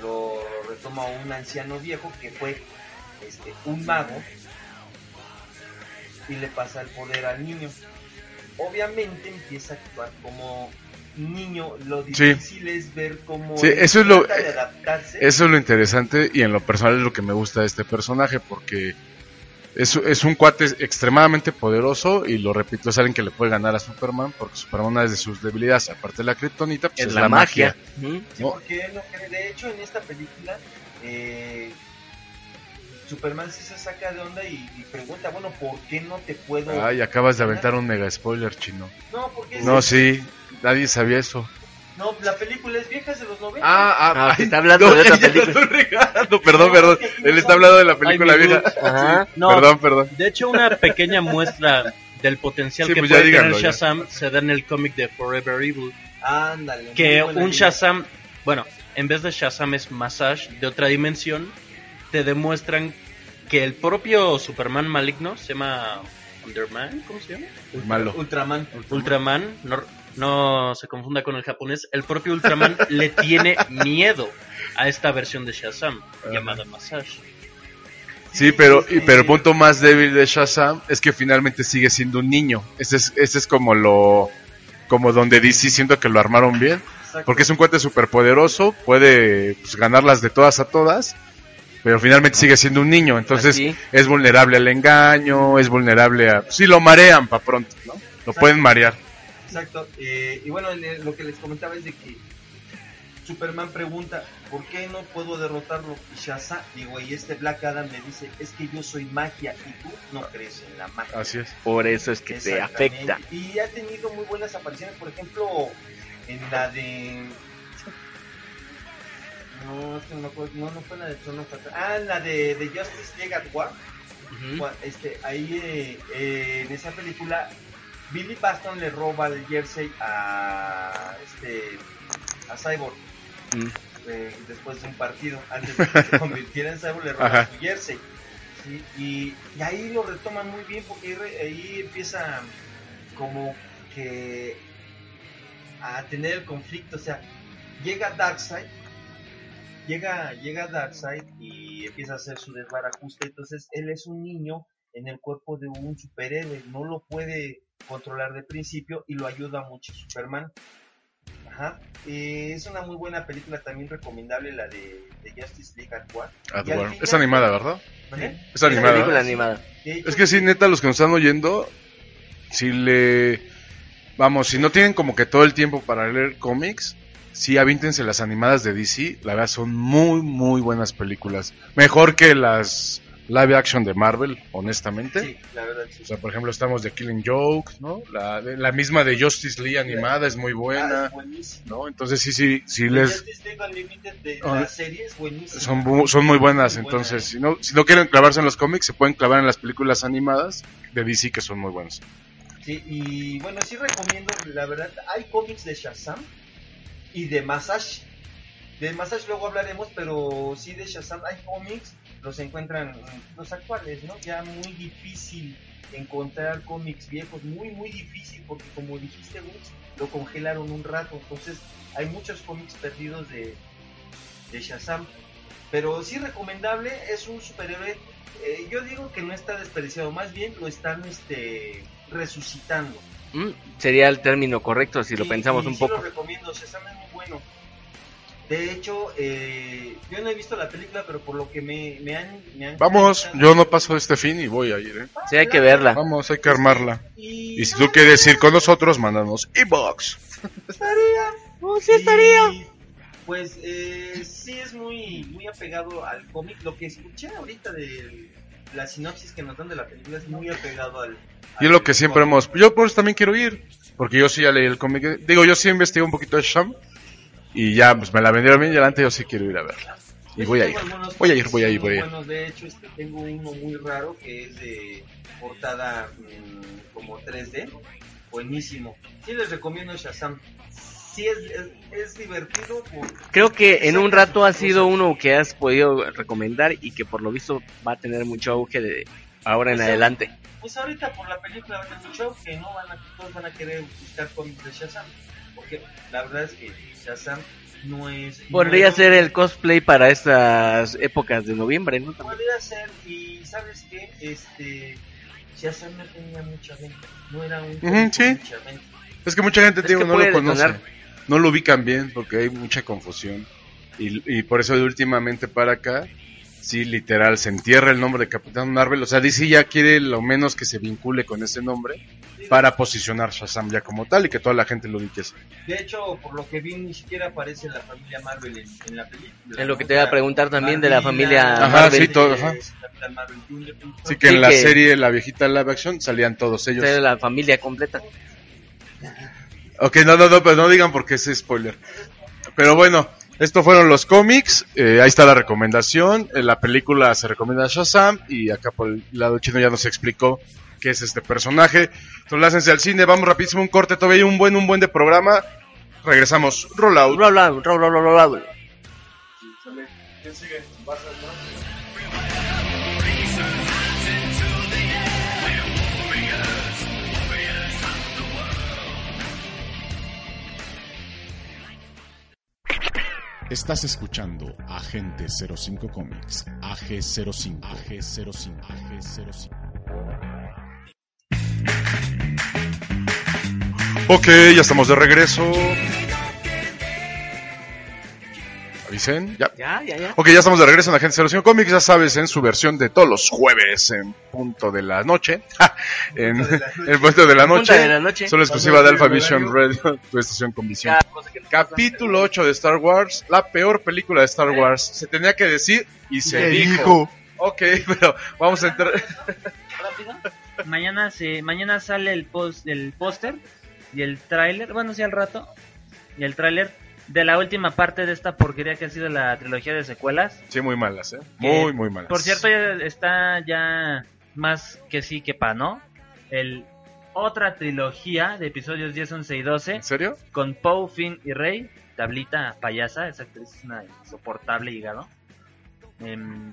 lo retoma un anciano viejo que fue este un mago y le pasa el poder al niño. Obviamente empieza a actuar como niño, lo Sí. difícil es ver cómo Sí, él eso es lo- de adaptarse. Eso es lo interesante y en lo personal es lo que me gusta de este personaje, porque es, es un cuate extremadamente poderoso y lo repito, es alguien que le puede ganar a Superman, porque Superman una de sus debilidades, aparte de la kriptonita, pues Es es, la, la magia. magia. Ujú. Sí, ¿no? porque él no cree- de hecho en esta película eh, Superman sí se saca de onda y, y pregunta, bueno, ¿por qué no te puedo...? Ay, acabas de aventar un mega spoiler, chino. No, porque es- No, sí, nadie sabía eso. No, la película es vieja, es de los 90. Ah, ah, Ah, ay, está hablando de otra ya película. regando, perdón, perdón. Él está hablando de la película Ay, vieja. Ajá. No, Perdón, perdón. de hecho una pequeña muestra del potencial Sí, que pues ya puede díganlo, tener ya. Shazam se da en el cómic de Forever Evil. Ándale. Que un idea. Shazam, bueno, en vez de Shazam es Massage de otra dimensión, te demuestran que el propio Superman maligno se llama Underman, ¿cómo se llama? Malo. Ultraman. Ultraman, no, no se confunda con el japonés, el propio Ultraman le tiene miedo a esta versión de Shazam llamada Massage. Sí, pero, y- pero el punto más débil de Shazam es que finalmente sigue siendo un niño. Ese es, ese es como lo, como donde DC siento que lo armaron bien. Exacto. Porque es un cuate superpoderoso, puede pues, ganarlas de todas a todas, pero finalmente sigue siendo un niño. Entonces es vulnerable al engaño, es vulnerable a... Sí, lo marean para pronto, ¿no? Lo pueden marear. Exacto. eh, y bueno, lo que les comentaba es de que Superman pregunta, ¿por qué no puedo derrotarlo? Y Shazam, digo, y este Black Adam le dice, es que yo soy magia y tú no crees en la magia. Así es. Por eso es que te afecta. Y ha tenido muy buenas apariciones, por ejemplo, en la de... No, es que no, me acuerdo, no, no fue la de Tron of Attack. Ah, en la de, de Justice League at War. Este, ahí eh, eh, en esa película Billy Baston le roba el jersey a este a Cyborg Mm. eh, después de un partido antes de que se convirtiera en Cyborg le roba Ajá. su jersey ¿sí? y, y ahí lo retoman muy bien porque ahí empieza como que a tener el conflicto o sea llega Darkseid llega llega Darkseid y empieza a hacer su desbarajuste entonces él es un niño en el cuerpo de un superhéroe no lo puede controlar de principio y lo ayuda mucho Superman Ajá. Eh, es una muy buena película también recomendable la de, de Justice League at War. At Y al War. final- Es animada, ¿verdad? Es animada. película ¿no? animada. Es que sí, neta, los que nos están oyendo, si le... Vamos, si no tienen como que todo el tiempo para leer cómics, sí, avíntense las animadas de DC. La verdad, son muy, muy buenas películas. Mejor que las live action de Marvel, honestamente. Sí, la verdad sí. O sea, por ejemplo, estamos de Killing Joke, ¿no? La, misma de Justice League animada es muy Ah, buena, es. ¿no? Entonces sí, sí, sí The les... Ah, serie es. Son, muy buenas, Muy buena. entonces si no, si no quieren clavarse en los cómics, se pueden clavar en las películas animadas de DC que son muy buenas. Sí, y bueno, sí recomiendo, la verdad, hay cómics de Shazam y de Massage. De Massage luego hablaremos, pero sí de Shazam hay cómics, los encuentran los actuales, ¿no? Ya muy difícil encontrar cómics viejos, muy, muy difícil, porque como dijiste, Gus, lo congelaron un rato, entonces hay muchos cómics perdidos de, de Shazam. Pero sí recomendable, es un superhéroe, eh, yo digo que no está desperdiciado, más bien lo están este, resucitando. Mm, Sería el término correcto si lo Y- pensamos y un sí poco. lo recomiendo, Shazam es muy bueno. De hecho, eh, yo no he visto la película, pero por lo que me, me han... me han Vamos, comentado- yo no paso este fin y voy a ir, ¿eh? Sí, hay que verla. Vamos, hay que armarla. Y, Y si tú quieres ir con nosotros, mándanos inbox. estaría. Oh, sí estaría. Y, pues eh, sí es muy, muy apegado al cómic. Lo que escuché ahorita de la sinopsis que nos dan de la película es muy apegado al... Y es lo que siempre hemos... Yo por eso también quiero ir, porque yo sí ya leí el cómic. Digo, yo sí investigué un poquito de Sham y ya pues me la vendieron bien y adelante yo sí quiero ir a verla. Y voy a ir. Voy a ir, voy a ir, voy a ir. Bueno, de hecho, este, tengo uno muy raro que es de portada mm, como 3D. Buenísimo. Sí les recomiendo Shazam. Sí es, es, es divertido. por- Creo que en un rato ha sido uno que has podido recomendar y que por lo visto va a tener mucho auge de ahora en Pues, adelante. Pues ahorita por la película va a tener mucho que no van a, todos van a querer buscar cómics de Shazam. Porque la verdad es que Shazam no es... Podría nuevo. ser el cosplay para estas épocas de noviembre, ¿no? También. Podría ser, y ¿sabes qué? Este, Shazam no tenía mucha venta, no era un sí. con mucha venta. Es que mucha gente Es digo, que no lo conoce. detonar. No lo ubican bien porque hay mucha confusión. Y, y por eso de últimamente para acá, sí, literal, se entierra el nombre de Capitán Marvel. O sea, DC ya quiere lo menos que se vincule con ese nombre. Sí, para posicionar Shazam ya como tal y que toda la gente lo ubique. De hecho, por lo que vi, ni siquiera aparece la familia Marvel en, en la película. Es lo que ¿no? te iba a preguntar también de la Marvel, familia Ajá, Marvel. sí, todo, ajá. Marvel Así que Sí, en la que- serie, la viejita live action, salían todos ellos. La familia completa. Ok, no, no, no, pero no digan porque es spoiler. Pero bueno, estos fueron los cómics. eh, ahí está la recomendación. En la película se recomienda Shazam. Y acá por el lado chino ya nos explicó qué es este personaje. Entonces, al cine. Vamos rapidísimo un corte. Todavía hay un buen, un buen de programa. Regresamos. Rollout. Roll out, roll, roll, roll, roll out. Estás escuchando Agente 05 Comics, AG05, AG05, AG05. Ok, ya estamos de regreso. Avisen, ya. Ya, ya, ya. Ok, ya estamos de regreso en Agente 05 Comics, ya sabes, en su versión de todos los jueves en punto de la noche. en el punto de la noche. de la noche. Solo exclusiva de Alpha Vision Radio, tu estación con visión. Capítulo 8 de Star Wars, la peor película de Star Wars. Se tenía que decir y se Se dijo. dijo. Ok, pero vamos a entrar. rápido. Mañana se, mañana sale el post, el póster y el tráiler, bueno sí al rato, y el tráiler de la última parte de esta porquería que ha sido la trilogía de secuelas. Sí, muy malas, ¿eh? Muy, muy malas. Por cierto, ya está ya más que sí que pa, ¿no? El otra trilogía de episodios 10, 11 y 12 ¿En serio? con Poe, Finn y Rey, tablita payasa, esa actriz es una insoportable hígado. Em,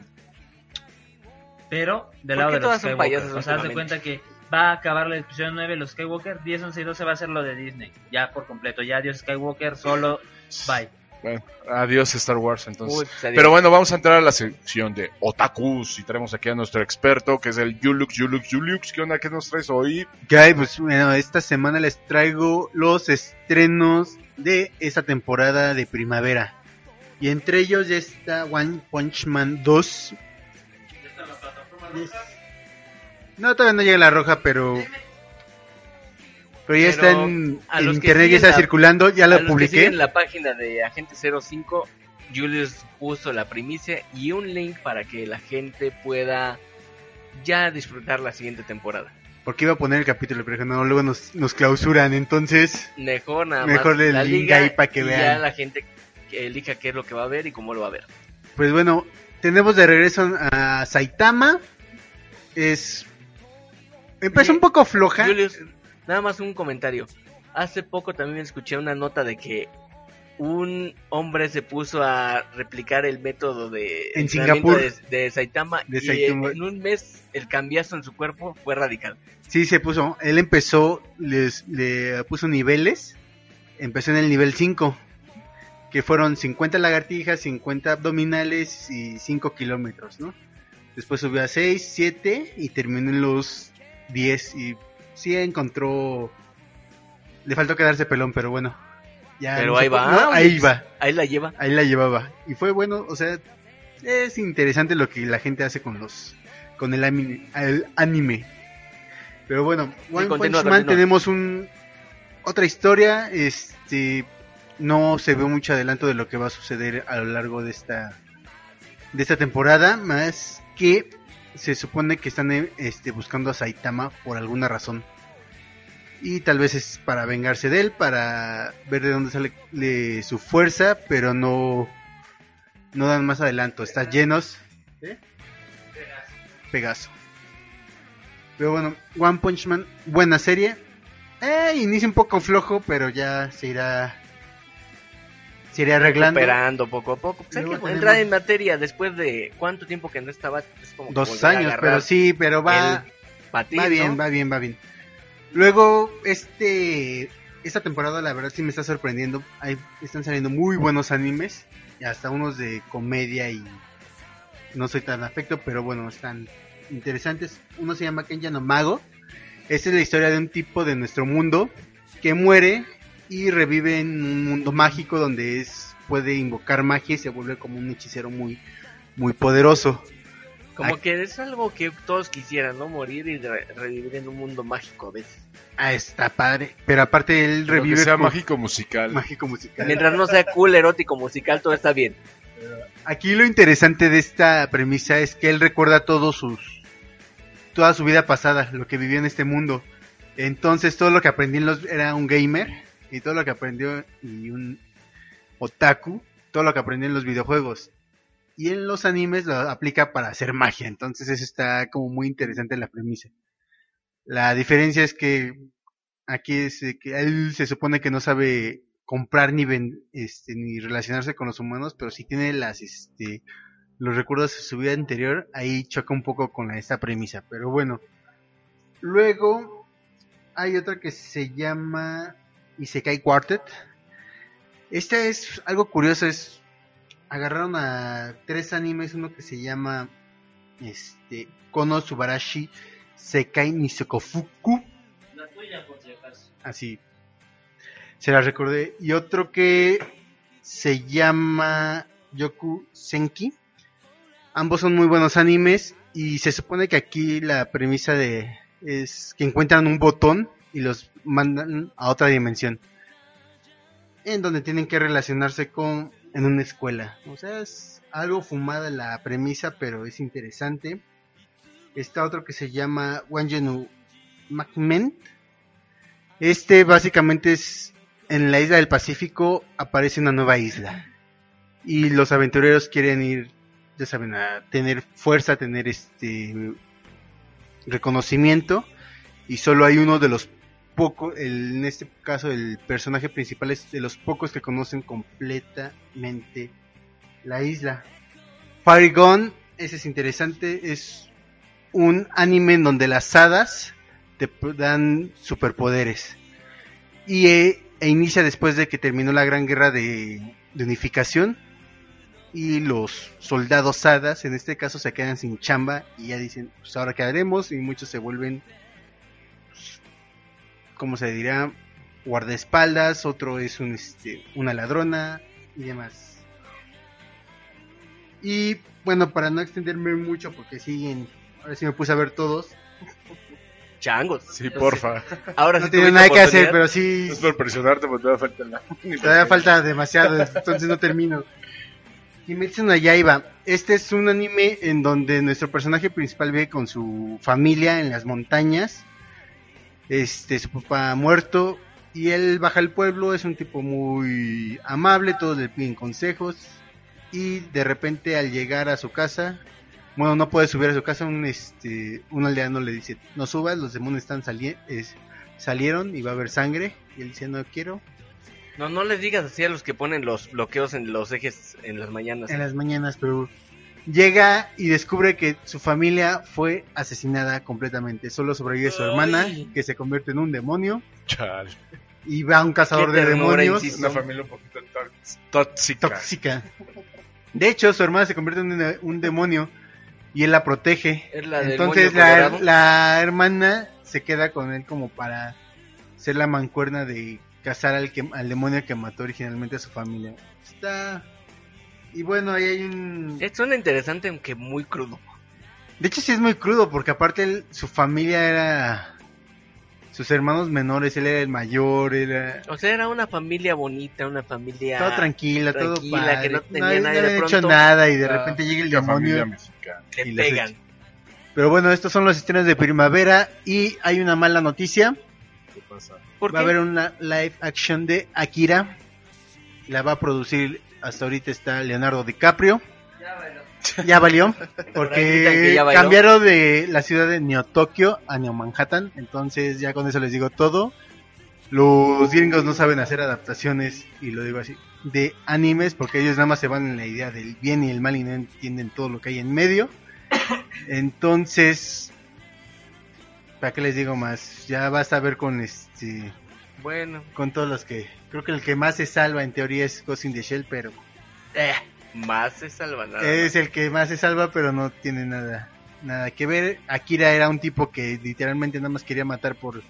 pero del ¿Por lado de los todas son Skywalker. O sea, haz de cuenta que va a acabar la episodio 9 los Skywalker, 10, 11 y 12 va a ser lo de Disney, ya por completo, ya Dios Skywalker solo bye. Bueno, adiós Star Wars entonces. Uy, pues, adiós. Pero bueno, vamos a entrar a la sección de Otakus y tenemos aquí a nuestro experto que es el Yulux, Yulux, Yulux. ¿Qué onda? ¿Qué nos traes hoy? ¿Qué hay? Pues bueno, esta semana les traigo los estrenos de esta temporada de primavera. Y entre ellos ya está One Punch Man 2. No, todavía no llega la roja, pero... Pero ya está en, a en los que internet, ya está la- circulando, ya A la los que publiqué. siguen la página de Agente 05, Julius puso la primicia y un link para que la gente pueda ya disfrutar la siguiente temporada. Porque iba a poner el capítulo, pero no, luego nos, nos clausuran, entonces... Mejor nada Mejor más el la link liga ahí pa' que y vean. ya la gente que elija qué es lo que va a ver y cómo lo va a ver. Pues bueno, tenemos de regreso a Saitama. Es... Empezó un poco floja. Julius, nada más un comentario. Hace poco también escuché una nota de que un hombre se puso a replicar el método de En Singapur. de, de Saitama De y en un mes el cambiazo en su cuerpo fue radical. Sí, se puso. Él empezó, les, le puso niveles. Empezó en el nivel 5. Que fueron 50 lagartijas, 50 abdominales y 5 kilómetros, ¿no? Después subió a 6, 7 y terminó en los 10. Y sí encontró. Le faltó quedarse pelón, pero bueno. Ya Pero no ahí va. no, ahí va. Ahí la lleva. Ahí la llevaba. Y fue bueno, o sea, es interesante lo que la gente hace con los con el anime. el anime. Pero bueno, One continúa, Punch Man continúa. tenemos un otra historia, este no se ve mucho adelanto de lo que va a suceder a lo largo de esta de esta temporada, más que se supone que están eh, este buscando a Saitama por alguna razón. Y tal vez es para vengarse de él, para ver de dónde sale le- su fuerza, pero no no dan más adelanto. Están llenos. ¿eh? Pegaso. Pero bueno, One Punch Man, buena serie. Eh, inicia un poco flojo, pero ya se irá se irá arreglando. Recuperando poco a poco. Pues hay que entrar tenemos- en materia después de cuánto tiempo que no estaba. Es como Dos años, pero sí, pero va patín, va bien, ¿no? va bien, va bien. Luego, este, esta temporada la verdad sí me está sorprendiendo. Hay, están saliendo muy buenos animes, y hasta unos de comedia y no soy tan afecto, pero bueno, están interesantes. Uno se llama Kenya no Mago. Esta es la historia de un tipo de nuestro mundo que muere y revive en un mundo mágico donde es puede invocar magia y se vuelve como un hechicero muy muy poderoso. Como que es algo que todos quisieran, ¿no? Morir y re- revivir en un mundo mágico a veces. Ah, está padre. Pero aparte él Lo que revive sea mágico musical. mágico musical. Mientras no sea cool, erótico, musical, todo está bien. Aquí lo interesante de esta premisa es que él recuerda todos sus toda su vida pasada, lo que vivió en este mundo. Entonces todo lo que aprendió en los, era un gamer y todo lo que aprendió y un otaku, todo lo que aprendió en los videojuegos. Y en los animes lo aplica para hacer magia, entonces eso está como muy interesante la premisa. La diferencia es que aquí es que él se supone que no sabe comprar ni ven- este ni relacionarse con los humanos, pero sí tiene las este los recuerdos de su vida anterior, ahí choca un poco con esta premisa, pero bueno. Luego hay otra que se llama Isekai Quartet. Esta es algo curioso, es agarraron a tres animes, uno que se llama este Kono Subarashi Sekai Nisokofuku, La tuya, por si acaso. así se la recordé, y otro que se llama Yoku Senki. Ambos son muy buenos animes y se supone que aquí la premisa de es que encuentran un botón y los mandan a otra dimensión en donde tienen que relacionarse con en una escuela. O sea, es algo fumada la premisa, pero es interesante. Está otro que se llama Wanjenu Macmen. Este básicamente es en la isla del Pacífico aparece una nueva isla y los aventureros quieren ir, ya saben, a tener fuerza, tener este reconocimiento y solo hay uno de los pocos, en este caso el personaje principal es de los pocos que conocen completamente la isla. Fire Gone, ese es interesante, es un anime en donde las hadas te dan superpoderes y eh, e inicia después de que terminó la gran guerra de, unificación y los soldados hadas en este caso se quedan sin chamba y ya dicen pues ahora qué haremos y muchos se vuelven como se dirá guardaespaldas otro es un este una ladrona y demás y bueno para no extenderme mucho porque siguen ahora sí me puse a ver todos Changos. Sí, porfa. Ahora no sí tiene nada que hacer pero sí No es por presionarte, porque todavía falta la... Todavía falta demasiado, entonces no termino. Kimetsu no Yaiba. Este es un anime en donde nuestro personaje principal vive con su familia en las montañas. Este, su papá ha muerto y él baja al pueblo, es un tipo muy amable, todos le piden consejos y de repente al llegar a su casa, bueno, no puede subir a su casa, un este un aldeano le dice, "No subas, los demonios están sali es- salieron y va a haber sangre." Y él dice, "No quiero." No, no les digas así a los que ponen los bloqueos en los ejes en las mañanas. en las mañanas, pero llega y descubre que su familia fue asesinada completamente. Solo sobrevive su hermana, que se convierte en un demonio, Chal. y va a un cazador Qué de demonios. Una familia un poquito tóx- tóxica. Tóxica. De hecho, su hermana se convierte en un, un demonio y él la protege. La Entonces la, la hermana se queda con él como para ser la mancuerna de cazar al, que, al demonio que mató originalmente a su familia. Está... Y bueno, ahí hay un... Es suena interesante aunque muy crudo. De hecho sí es muy crudo porque aparte él- su familia era sus hermanos menores, él era el mayor, era O sea, era una familia bonita, una familia todo tranquila, todo tranquila, padre. que no tenía nadie, nadie de había hecho pronto nada y de Ah, repente llega el demonio y los pegan. Pero bueno, estos son los estrenos de primavera y hay una mala noticia. ¿Qué pasa? ¿Por va a qué? haber una live action de Akira. La va a producir, hasta ahorita está Leonardo DiCaprio. Ya valió, ahí dicen porque ya cambiaron de la ciudad de Neo Tokio a Neo Manhattan, entonces ya con eso les digo todo. Los gringos no saben hacer adaptaciones, y lo digo así, de animes, porque ellos nada más se van en la idea del bien y el mal y no entienden todo lo que hay en medio. Entonces, ¿para qué les digo más? Ya basta ver con este Bueno, con todos los que creo que el que más se salva en teoría es Ghost in the Shell, pero eh, más se salva nada. es el que más se salva, pero no tiene nada nada que ver. Akira era un tipo que literalmente nada más quería matar por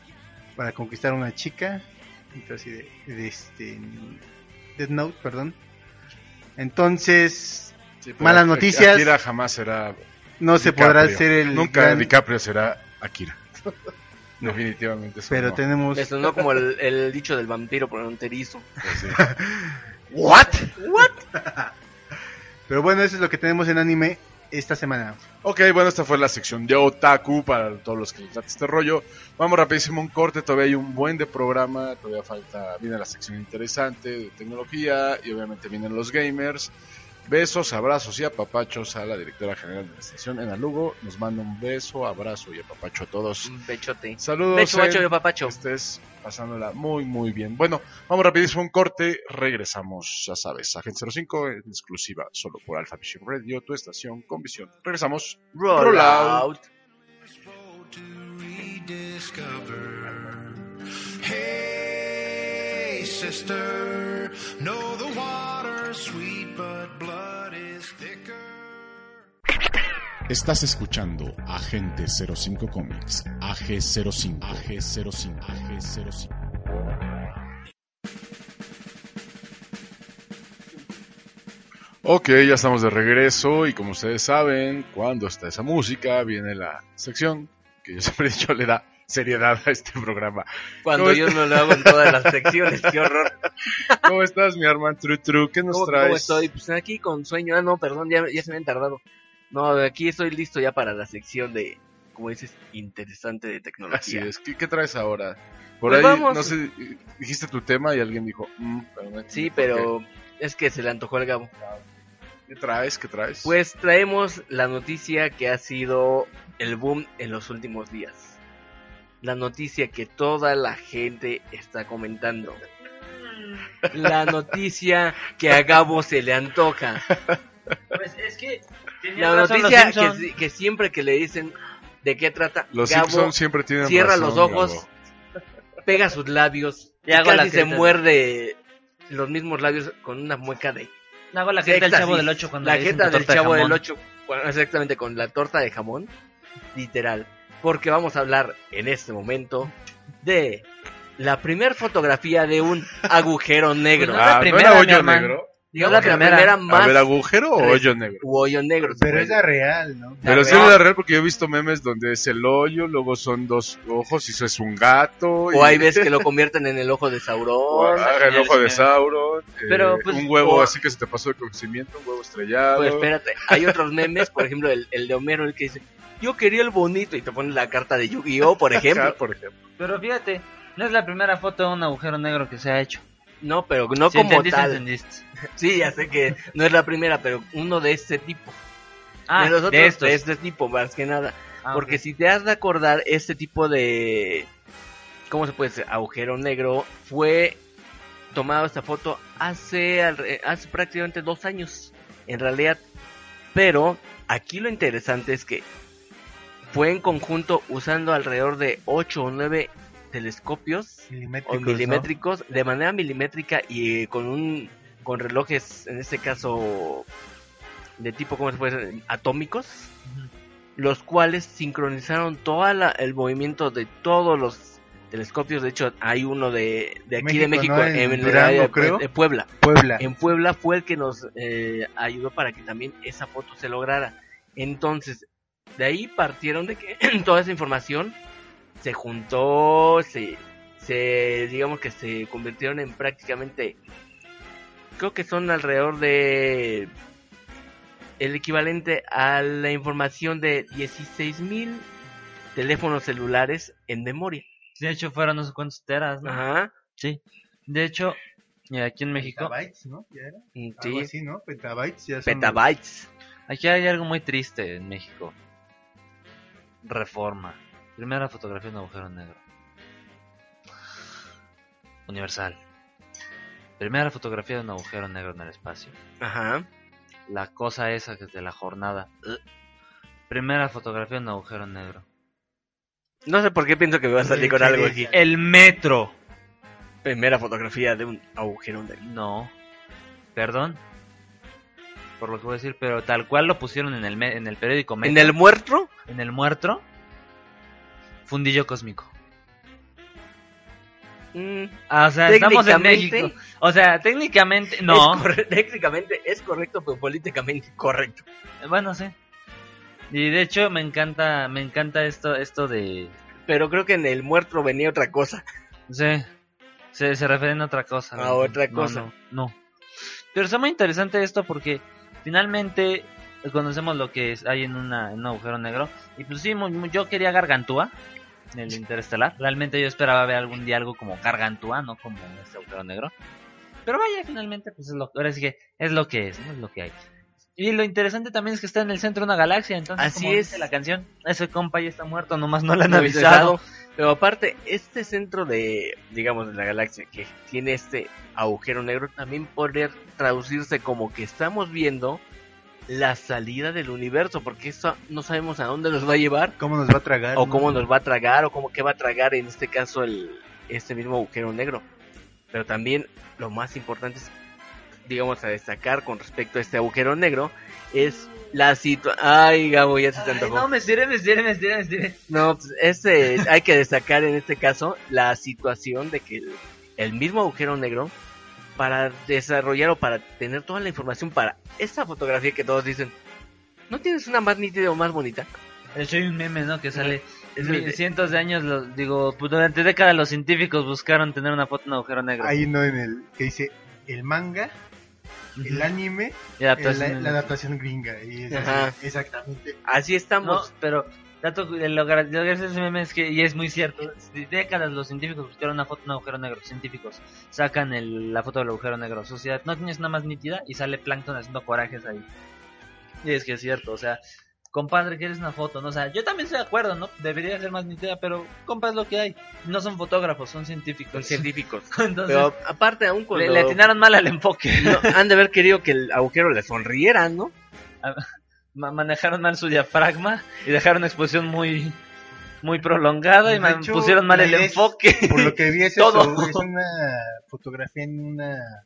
para conquistar a una chica, entonces de, de este Death Note, perdón. Entonces, Sí, Malas noticias. Akira jamás será no se DiCaprio. podrá ser el Nunca gran- DiCaprio será Akira. Definitivamente. eso pero no. tenemos Me sonó como el, el dicho del vampiro fronterizo. Pues sí. What? Pero bueno, eso es lo que tenemos en anime esta semana. Ok, bueno, esta fue la sección de Otaku para todos los que les late este rollo. Vamos rapidísimo a un corte, todavía hay un buen de programa, todavía falta, viene la sección interesante de tecnología y obviamente vienen los gamers. Besos, abrazos y apapachos a la directora general de la estación en Lugo. Nos manda un beso, abrazo y apapacho a todos. Un pechote. Saludos. Beso, macho eh, y papacho. que estés pasándola muy, muy bien. Bueno, vamos rapidísimo a un corte. Regresamos, ya sabes, Agente 05 en exclusiva solo por Alpha Vision Radio, tu estación con visión. Regresamos. Roll Roll out. Hey, sister, know the water's sweet, but. Estás escuchando Agente 05 Comics, AG05, AG05, AG05. Ok, ya estamos de regreso y como ustedes saben, cuando está esa música viene la sección que yo siempre he dicho le da seriedad a este programa. Cuando ¿Cómo yo no lo hago en todas las secciones, qué horror. ¿Cómo estás, mi hermano Tru Tru? ¿Qué nos ¿Cómo, traes? cómo estoy? Pues aquí con sueño. Ah, no, perdón, ya, ya se me han tardado. No, aquí estoy listo ya para la sección de, como dices, interesante de Así tecnología. es. ¿Qué, qué traes ahora? Por Pues ahí, vamos. no sé, dijiste tu tema y alguien dijo, "Mm", pero Sí, pero es que se le antojó al Gabo. ¿Qué traes? ¿Qué traes? Pues traemos la noticia que ha sido el boom en los últimos días. La noticia que toda la gente está comentando. La noticia que a Gabo se le antoja. Pues es que La noticia que, si- que siempre que le dicen de qué trata, Los Gabo Simpsons siempre tienen cierra razón, los ojos, Gabo. pega sus labios Y y, hago la casi se muerde los mismos labios con una mueca de Hago la jeta del chavo del 8 cuando la jeta del de chavo del jamón. 8 exactamente con la torta de jamón literal porque vamos a hablar en este momento de la primera fotografía de un agujero negro Pues no Ah, ¿no primera, era hoyo negro? Digamos la que la primera. primera A más ver, ¿agujero o hoyo negro? u hoyo negro Pero es la real, ¿no? Pero sí es la real porque yo he visto memes donde es el hoyo, luego son dos ojos y eso es un gato. o y- hay veces que lo convierten en el ojo de Sauron Ah, el ojo de Sauron, eh, Pero, pues, un huevo o- así que se te pasó de conocimiento, un huevo estrellado. Pues espérate, hay otros memes, por ejemplo, el, el de Homero, el que dice, yo quería el bonito, y te pone la carta de Yu-Gi-Oh, por ejemplo. Por ejemplo. Pero fíjate, no es la primera foto de un agujero negro que se ha hecho. No, pero no Si como entendiste, tal. entendiste. Sí, ya sé que no es la primera, pero uno de este tipo. Ah, de los otros, de estos. de este tipo, más que nada. Ah, Porque si te has de acordar, este tipo de... ¿Cómo se puede decir? Agujero negro fue tomado esta foto hace, alre- hace prácticamente dos años, en realidad. Pero aquí lo interesante es que fue en conjunto usando alrededor de 8 o 9 telescopios o Milimétricos, ¿no? milimétricos de manera milimétrica y eh, con un con relojes en este caso de tipo cómo se puede decir? atómicos los cuales sincronizaron todo el movimiento de todos los telescopios de hecho hay uno de, de aquí de México, ¿no? En el Durango, área de- creo. de Puebla Puebla. en Puebla fue el que nos eh, ayudó para que también esa foto se lograra. Entonces, de ahí partieron de que toda esa información se juntó, se, se, digamos que se convirtieron en prácticamente, creo que son alrededor de el equivalente a la información de 16.000 teléfonos celulares en memoria. De hecho, fueron no sé cuántos teras, ¿no? Ajá. Sí. De hecho, aquí en México, Petabytes, ¿no? ¿Ya era? Mm, Algo Sí, así, ¿no? Petabytes ya son petabytes. aquí hay algo muy triste en México. Reforma. Primera fotografía de un agujero negro. Universal. Primera fotografía de un agujero negro en el espacio. Ajá. La cosa esa que es de la jornada. Primera fotografía de un agujero negro. No sé por qué pienso que me va a salir con algo aquí. El metro. Primera fotografía de un agujero negro. No. Perdón. Por lo que voy a decir, pero tal cual lo pusieron en el, me- en el periódico ¿En Metro. el muerto? En el muerto. Fundillo cósmico. Mm, Ah, o sea, estamos en México. O sea, técnicamente, no. es técnicamente es correcto, pero políticamente incorrecto. Bueno, sí. Y de hecho me encanta, me encanta esto, esto de, Pero creo que en el muerto venía otra cosa. sí, se, se refieren a otra cosa. A ¿no? otra cosa. No, no. Pero está muy interesante esto porque finalmente conocemos lo que es- hay en, una, en un agujero negro. Y pues sí, muy- muy- yo quería Gargantúa, el interestelar. Realmente yo esperaba ver algún día algo como Gargantúa, no como este agujero negro. Pero vaya, finalmente, pues es lo, ahora sí que es lo que es, ¿no? es lo que hay. Y lo interesante también es que está en el centro de una galaxia, entonces Así como es. dice la canción, ese compa ya está muerto, nomás no le han avisado. Pero aparte, este centro de, digamos, de la galaxia que tiene este agujero negro también podría traducirse como que estamos viendo la salida del universo, porque eso no sabemos a dónde nos va a llevar, ¿Cómo nos va a tragar? o no? cómo nos va a tragar, o cómo qué va a tragar en este caso el este mismo agujero negro. Pero también lo más importante es, digamos, a destacar con respecto a este agujero negro es la situación. Ay, Gabo, ya se te antojó. no, me estiré, me estiré, me estiré, me estiré. No, pues este, hay que destacar en este caso la situación de que el, el mismo agujero negro, para desarrollar o para tener toda la información para esta fotografía que todos dicen, ¿no tienes una más nítida o más bonita? De hecho hay un meme, ¿no? Que sale Es de- cientos de años, lo- digo, pues, durante décadas los científicos buscaron tener una foto en un agujero negro. Hay uno en el que dice el manga, el anime, Y adaptación el- la, adaptación gringa. Y es así, exactamente. Así No, estamos. pero dato, lo lo gracioso de meme es que, y es muy cierto, de décadas los científicos buscaron una foto en un agujero negro, científicos sacan el- la foto del agujero negro, sociedad, no tienes una más nítida y sale Plankton haciendo corajes ahí. Y es que es cierto, o sea, compadre, quieres una foto, ¿no? O sea, yo también estoy de acuerdo, ¿no? Debería ser más nítida, pero compa es lo que hay. No son fotógrafos, son científicos. Son científicos. Entonces, Pero aparte aún le, cuando le atinaron mal al enfoque. no, han de haber querido que el agujero le sonriera, ¿no? Ma- manejaron mal su diafragma y dejaron una exposición muy muy prolongada y hecho, pusieron mal el es- enfoque. Por lo que vi es Todo. eso, es una fotografía en una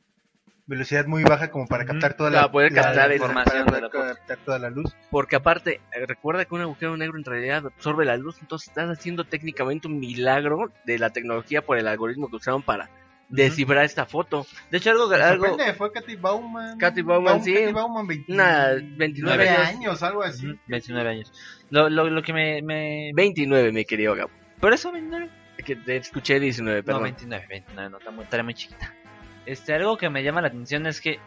velocidad muy baja como para captar toda Para la poder captar la- información para de la foto. captar toda la luz. Porque aparte, eh, recuerda que un agujero negro en realidad absorbe la luz, entonces estás haciendo técnicamente un milagro de la tecnología por el algoritmo que usaron para descifrar esta foto. De hecho, algo, algo fue Katy Bauman. Katy Bauman, sí. Katy Bauman, 20 Una 29 años. años. algo así. Ujú, 29 años. Lo, lo, lo que me, me 29, mi querido Gabo. por eso 29. Que te escuché 19, No, perdón. 29, 29, no, está muy, estaré muy chiquita. Este, algo que me llama la atención es que,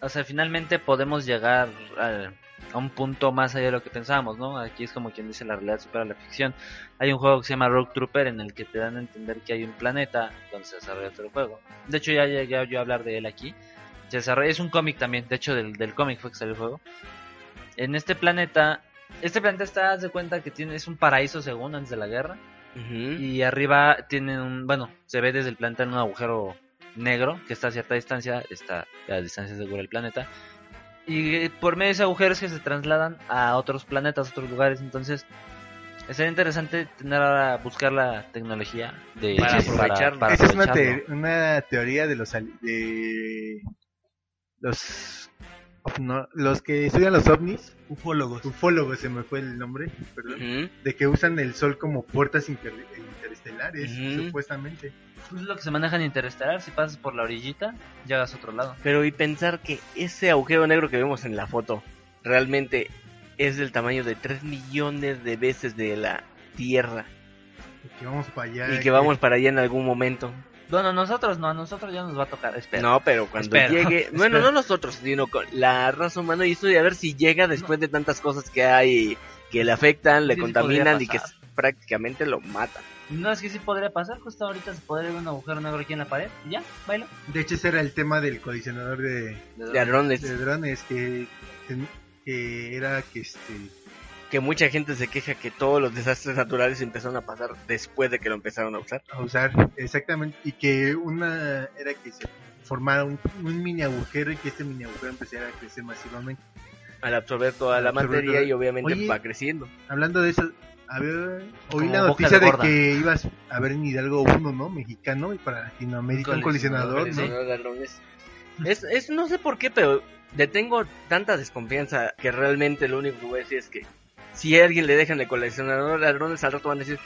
o sea, finalmente podemos llegar al- a un punto más allá de lo que pensábamos, ¿no? Aquí es como quien dice la realidad supera la ficción. Hay un juego que se llama Rogue Trooper en el que te dan a entender que hay un planeta donde se desarrolla todo el juego. De hecho, ya llegué yo a hablar de él aquí. Se desarrolla, es un cómic también, de hecho, del, del cómic fue que salió el juego. En este planeta, este planeta está, haz de cuenta que tiene, es un paraíso según antes de la guerra. Y arriba tiene un, bueno, se ve desde el planeta en un agujero negro que está a cierta distancia, está a distancia segura del planeta. Y eh, por medio de ese agujero es que se trasladan a otros planetas, otros lugares. Entonces, sería interesante tener ahora, buscar la tecnología de Para aprovecharlo. para Esa es una, aprovecharlo. te- una teoría de los ali- de los no, los que estudian los ovnis, ufólogos. Ufólogos se me fue el nombre, perdón. De que usan el sol como puertas inter- interestelares, Ujú. supuestamente. Pues es lo que se maneja en Interestelar. Si pasas por la orillita, llegas a otro lado. Pero y pensar que ese agujero negro que vemos en la foto realmente es del tamaño de 3 millones de veces de la Tierra. Y que vamos para allá. Y que vamos para allá en algún momento. Bueno, nosotros no, a nosotros ya nos va a tocar. Espera. No, pero cuando Espero, llegue, bueno, espero. no nosotros, sino con la raza humana y esto de a ver si llega después de tantas cosas que hay que le afectan, le Sí, contaminan y que prácticamente lo matan. No, es que sí podría pasar. Justo ahorita se podría ver un agujero negro aquí en la pared. Y ya, baila. De hecho, ese era el tema del colisionador de, De hadrones. de drones, que, que era que este Que mucha gente se queja que todos los desastres naturales empezaron a pasar después de que lo empezaron a usar. a usar exactamente y que una era que se formara un, un mini agujero y que este mini agujero empezara a crecer masivamente. Al absorber toda Al la absorber materia toda- y obviamente Oye, va creciendo. Hablando de eso, a ver, oí Como la noticia de que ibas a ver en Hidalgo uno, ¿no? Mexicano y para Latinoamérica un Colisionador, colisionador. Es, es, no sé por qué, pero le tengo tanta desconfianza que realmente lo único que voy a decir es que si a alguien le dejan el coleccionador de ladrones, al rato van a decir,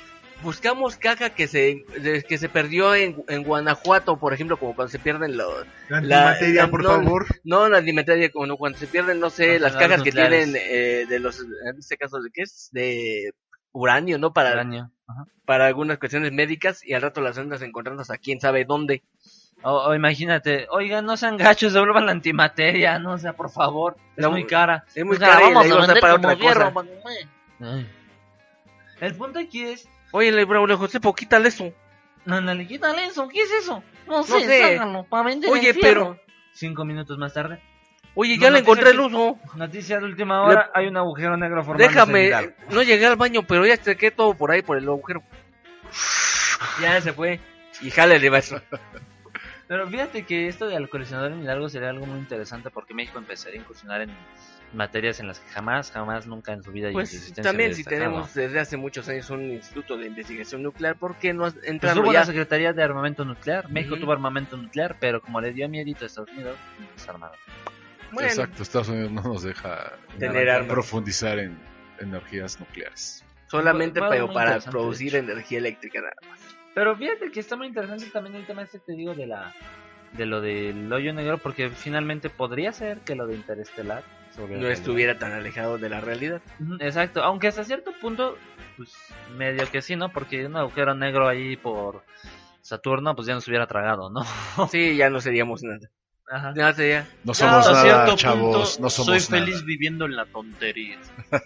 buscamos caja que se de- que se perdió en, en Guanajuato, por ejemplo, como cuando se pierden los La por no, favor. No, la antimateria, como cuando se pierden, no sé, Los las cajas que tienen eh, de los, en este caso, ¿de qué es? De uranio, ¿no? Para, Uranio, ajá. para algunas cuestiones médicas y al rato las andas encontrando a quién sabe dónde. O, o imagínate, oigan, no sean gachos, devuelvan la antimateria, no, o sea, por favor, es No, muy cara. es muy O sea, cara y vamos la iba a vender para como otra cosa. hierro, man. Ay. El punto aquí es, Oye, le Braulio José, quítale eso. no, no, le quítale eso, ¿qué es eso? No No sé, sé. sácalo, para vender Oye, el pero- Cinco minutos más tarde. Oye, No, ya le noticia encontré el uso. Noticia de última hora, hay un agujero negro formado. Déjame, no llegué al baño, pero ya chequé todo por ahí, por el agujero. Ya se fue. Y jale de maestro. Pero fíjate que esto del coleccionador en largo sería algo muy interesante porque México empezaría a incursionar en materias en las que jamás, jamás, nunca en su vida Pues también si tenemos desde hace muchos años un instituto de investigación nuclear, ¿por qué no Pues entrando hubo ya? la Secretaría de Armamento Nuclear. México tuvo armamento nuclear, pero como le dio miedito a Estados Unidos, desarmaron. Bueno. Exacto, Estados Unidos no nos deja Tener armas. profundizar en energías nucleares. Solamente pero para producir energía eléctrica nada más. Pero fíjate que está muy interesante también el tema este te digo de la de lo del hoyo negro porque finalmente podría ser que lo de Interestelar sobre No estuviera tan alejado de la realidad. Exacto, aunque hasta cierto punto pues medio que sí, ¿no? Porque un agujero negro ahí por Saturno pues ya nos hubiera tragado, ¿no? Sí, ya no seríamos nada. Ajá. Ya sería. No somos nada, chavos, punto, no somos soy nada. feliz viviendo en la tontería.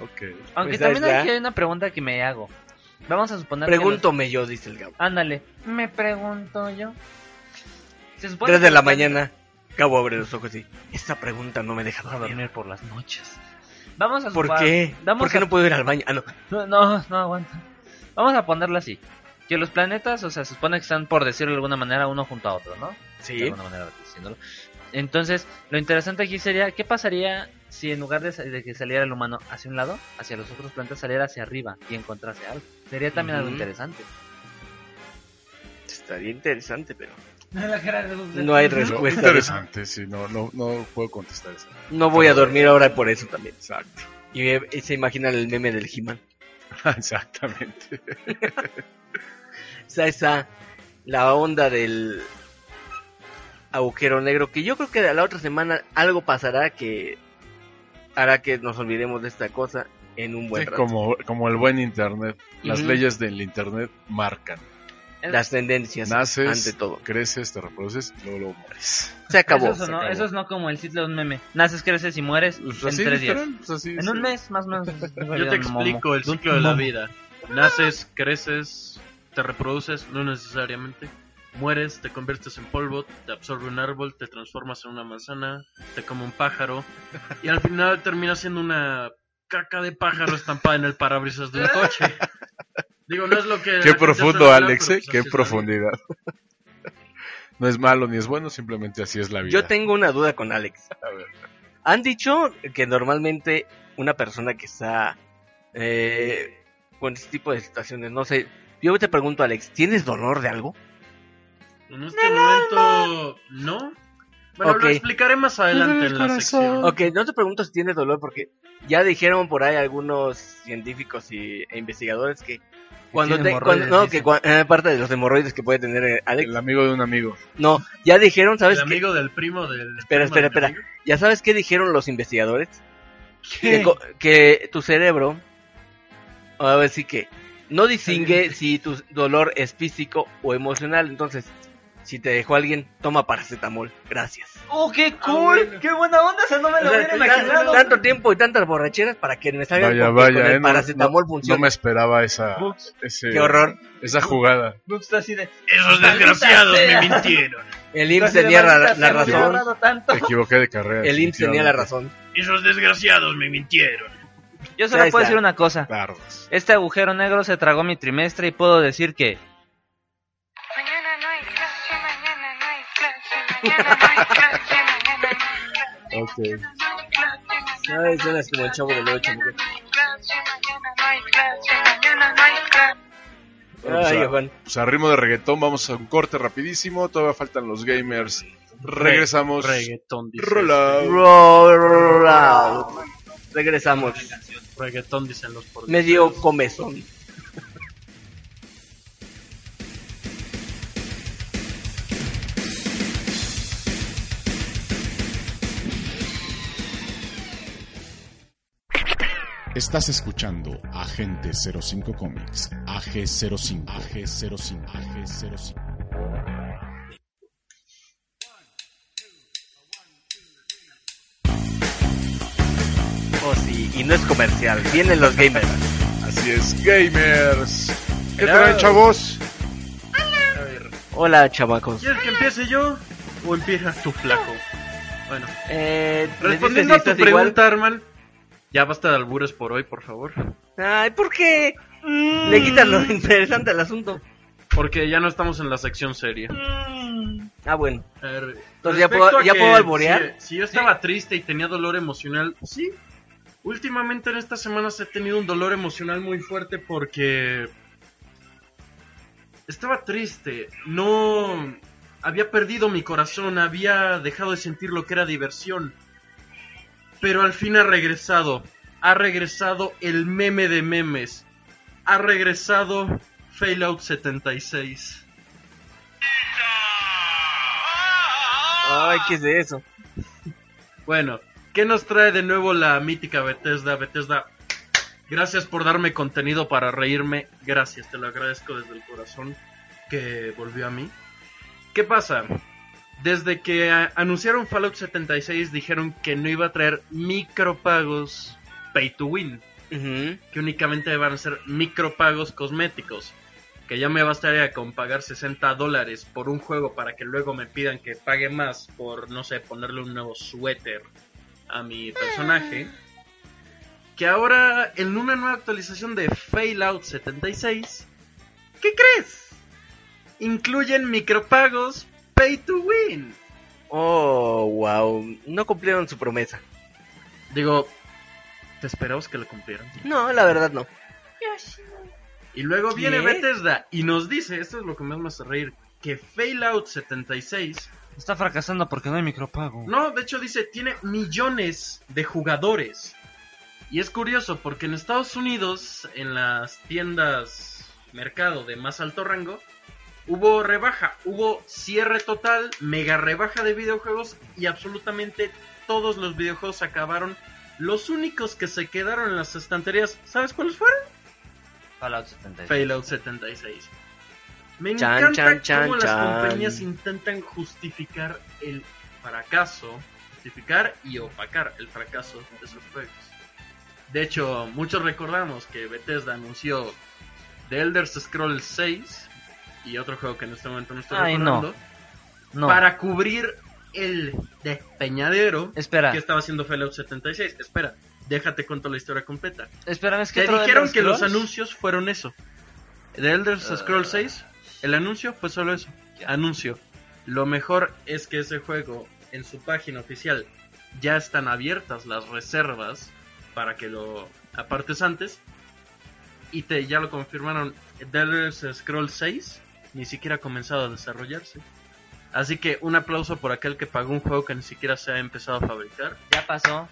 Ok. Aunque Pues también aquí hay una pregunta que me hago. Vamos a suponer que Pregúntome yo, dice el Gabo. los- Ándale, me pregunto yo. Se supone Tres que de la los planetas- mañana. Gabo abre los ojos y. Esta pregunta no me deja dormir. dormir por las noches. Vamos a ¿Por supar- qué? Vamos ¿Por qué a- no puedo ir al baño? Ah, no. No, no, no aguanta. Vamos a ponerlo así. Que los planetas, o sea, se supone que están, por decirlo de alguna manera, uno junto a otro, ¿no? De Sí. alguna manera diciéndolo. Entonces, lo interesante aquí sería, ¿qué pasaría si en lugar de, que saliera el humano hacia un lado, hacia los otros planetas, saliera hacia arriba y encontrase algo? Sería también algo interesante. Estaría interesante, pero. No hay No, respuesta. interesante, sí, no, no, no puedo contestar eso. No voy a dormir ahora por eso también. Exacto. Y, y se imagina el meme del He-Man. Exactamente. O sea, esa. La onda del. Agujero negro. Que yo creo que la otra semana algo pasará que. Hará que nos olvidemos de esta cosa en un buen Sí, rato. como, como el buen internet. Las leyes del internet marcan. Las tendencias. Naces, ante todo. creces, te reproduces y luego, luego mueres. Se acabó. Eso, es, se no, acabó. eso es no como el sitio de un meme. Naces, creces y mueres Pues en así, tres días. pues así, en sí. un mes, más o menos. Yo te explico el ciclo de la vida. Naces, creces, te reproduces, no necesariamente. Mueres, te conviertes en polvo, te absorbe un árbol, te transformas en una manzana, te come un pájaro y al final terminas siendo una caca de pájaro estampada en el parabrisas de un coche. Digo, no es lo que... Qué profundo, Alex, ¿eh? pues Qué profundidad. No es malo ni es bueno, simplemente así es la vida. Yo tengo una duda con Alex. A ver. Han dicho que normalmente una persona que está eh, con este tipo de situaciones, no sé, yo te pregunto Alex, ¿tienes dolor de algo? En este momento, no. Bueno, Ok. lo explicaré más adelante en la sección. Ok, no te pregunto si tienes dolor porque ya dijeron por ahí algunos científicos y, e investigadores que cuando tiene te, cuando- no, dicen. que cua- eh, aparte de los hemorroides que puede tener eh, Alex, El amigo de un amigo. no, ya dijeron, ¿sabes El qué? amigo del primo del... Espera, primo espera, espera. amigo. ¿Ya sabes qué dijeron los investigadores? Que, co- que tu cerebro, a ver si que, no distingue si tu dolor es físico o emocional. Entonces, si te dejó alguien, toma paracetamol. Gracias. ¡Oh, qué cool! ¡Qué buena onda! Esa no me lo O sea, hubiera imaginado. tanto tiempo y tantas borracheras para que me salgan Vaya, vaya, con eh, el no, paracetamol no- funciona. no me esperaba esa, ese- Qué horror. esa jugada. Está así de... Esos desgraciados me mintieron. El IMSS tenía la, la razón. tanto. Me equivoqué de carrera. El IMSS tenía la razón. Esos desgraciados me mintieron. Yo solo puedo decir una cosa. Tardos. Este agujero negro se tragó mi trimestre y puedo decir que... no no Ok. Ay, suenas como el chavo del 8. mañana no hay clase, mañana no hay clase, mañana no hay clase. Bueno, pues, Ay, a- Juan. pues a ritmo de reggaetón vamos a un corte rapidísimo. Todavía faltan los gamers. Regresamos. Reggaetón, dice. Roll out. Roll out. Regresamos. Reggaetón dicen los por Medio comezón. Estás escuchando Agente 05 Comics, AG05, AG05, AG05. Oh, sí, y no es comercial. Vienen los gamers. Así es, gamers. ¿Qué Hello. traen, chavos? A ver, Hola, chamacos. ¿quieres que empiece yo o empiezas tú, flaco? Bueno, Eh, ¿me respondiendo a tu estás igual? pregunta, Arman, ya basta de albures por hoy, por favor. Ay, ¿por qué? Le quitan lo interesante al asunto. Porque ya no estamos en la sección seria. Ah, bueno. Entonces, ¿ya puedo- ya puedo alborear? Si, si yo estaba triste y tenía dolor emocional, sí. Últimamente en estas semanas he tenido un dolor emocional muy fuerte porque estaba triste. No había perdido mi corazón, había dejado de sentir lo que era diversión. Pero al fin ha regresado. Ha regresado el meme de memes. Ha regresado Fallout 76. Ay, ¿qué es eso? Bueno, ¿qué nos trae de nuevo la mítica Bethesda? Bethesda, gracias por darme contenido para reírme. Gracias, te lo agradezco desde el corazón que volvió a mí. ¿Qué pasa? Desde que anunciaron Fallout 76 dijeron que no iba a traer micropagos pay to win. Que únicamente van a ser micropagos cosméticos. Que ya me bastaría con pagar 60 dólares por un juego para que luego me pidan que pague más por, no sé, ponerle un nuevo suéter a mi personaje. Que ahora, en una nueva actualización de Fallout 76, ¿qué crees? Incluyen micropagos pay to win. Oh, wow. No cumplieron su promesa. Digo, te esperabas que lo cumplieran. No, la verdad no. Y luego viene. Bethesda y nos dice, esto es lo que más me hace reír, que Fallout 76... Está fracasando porque no hay micropago. No, de hecho dice, tiene millones de jugadores. Y es curioso porque en Estados Unidos, en las tiendas mercado de más alto rango, hubo rebaja, hubo cierre total, mega rebaja de videojuegos y absolutamente todos los videojuegos acabaron. Los únicos que se quedaron en las estanterías, ¿sabes cuáles fueron? Fallout 76. Fallout 76. Me Chan, encanta chan, cómo las compañías intentan justificar el fracaso, justificar y opacar el fracaso de sus juegos. De hecho, muchos recordamos que Bethesda anunció The Elder Scrolls 6 y otro juego que en este momento no estoy Ay, recordando No. para cubrir el despeñadero Espera. que estaba haciendo Fallout 76. Espera, déjate cuento la historia completa. Espera, es que Te dijeron que los anuncios fueron eso. De Elder Scrolls 6, el anuncio fue solo eso. Anuncio. Lo mejor es que ese juego, en su página oficial, ya están abiertas las reservas para que lo apartes antes. Y te ya lo confirmaron. The Elder Scrolls 6 ni siquiera ha comenzado a desarrollarse. Así que un aplauso por aquel que pagó un juego que ni siquiera se ha empezado a fabricar. Ya pasó.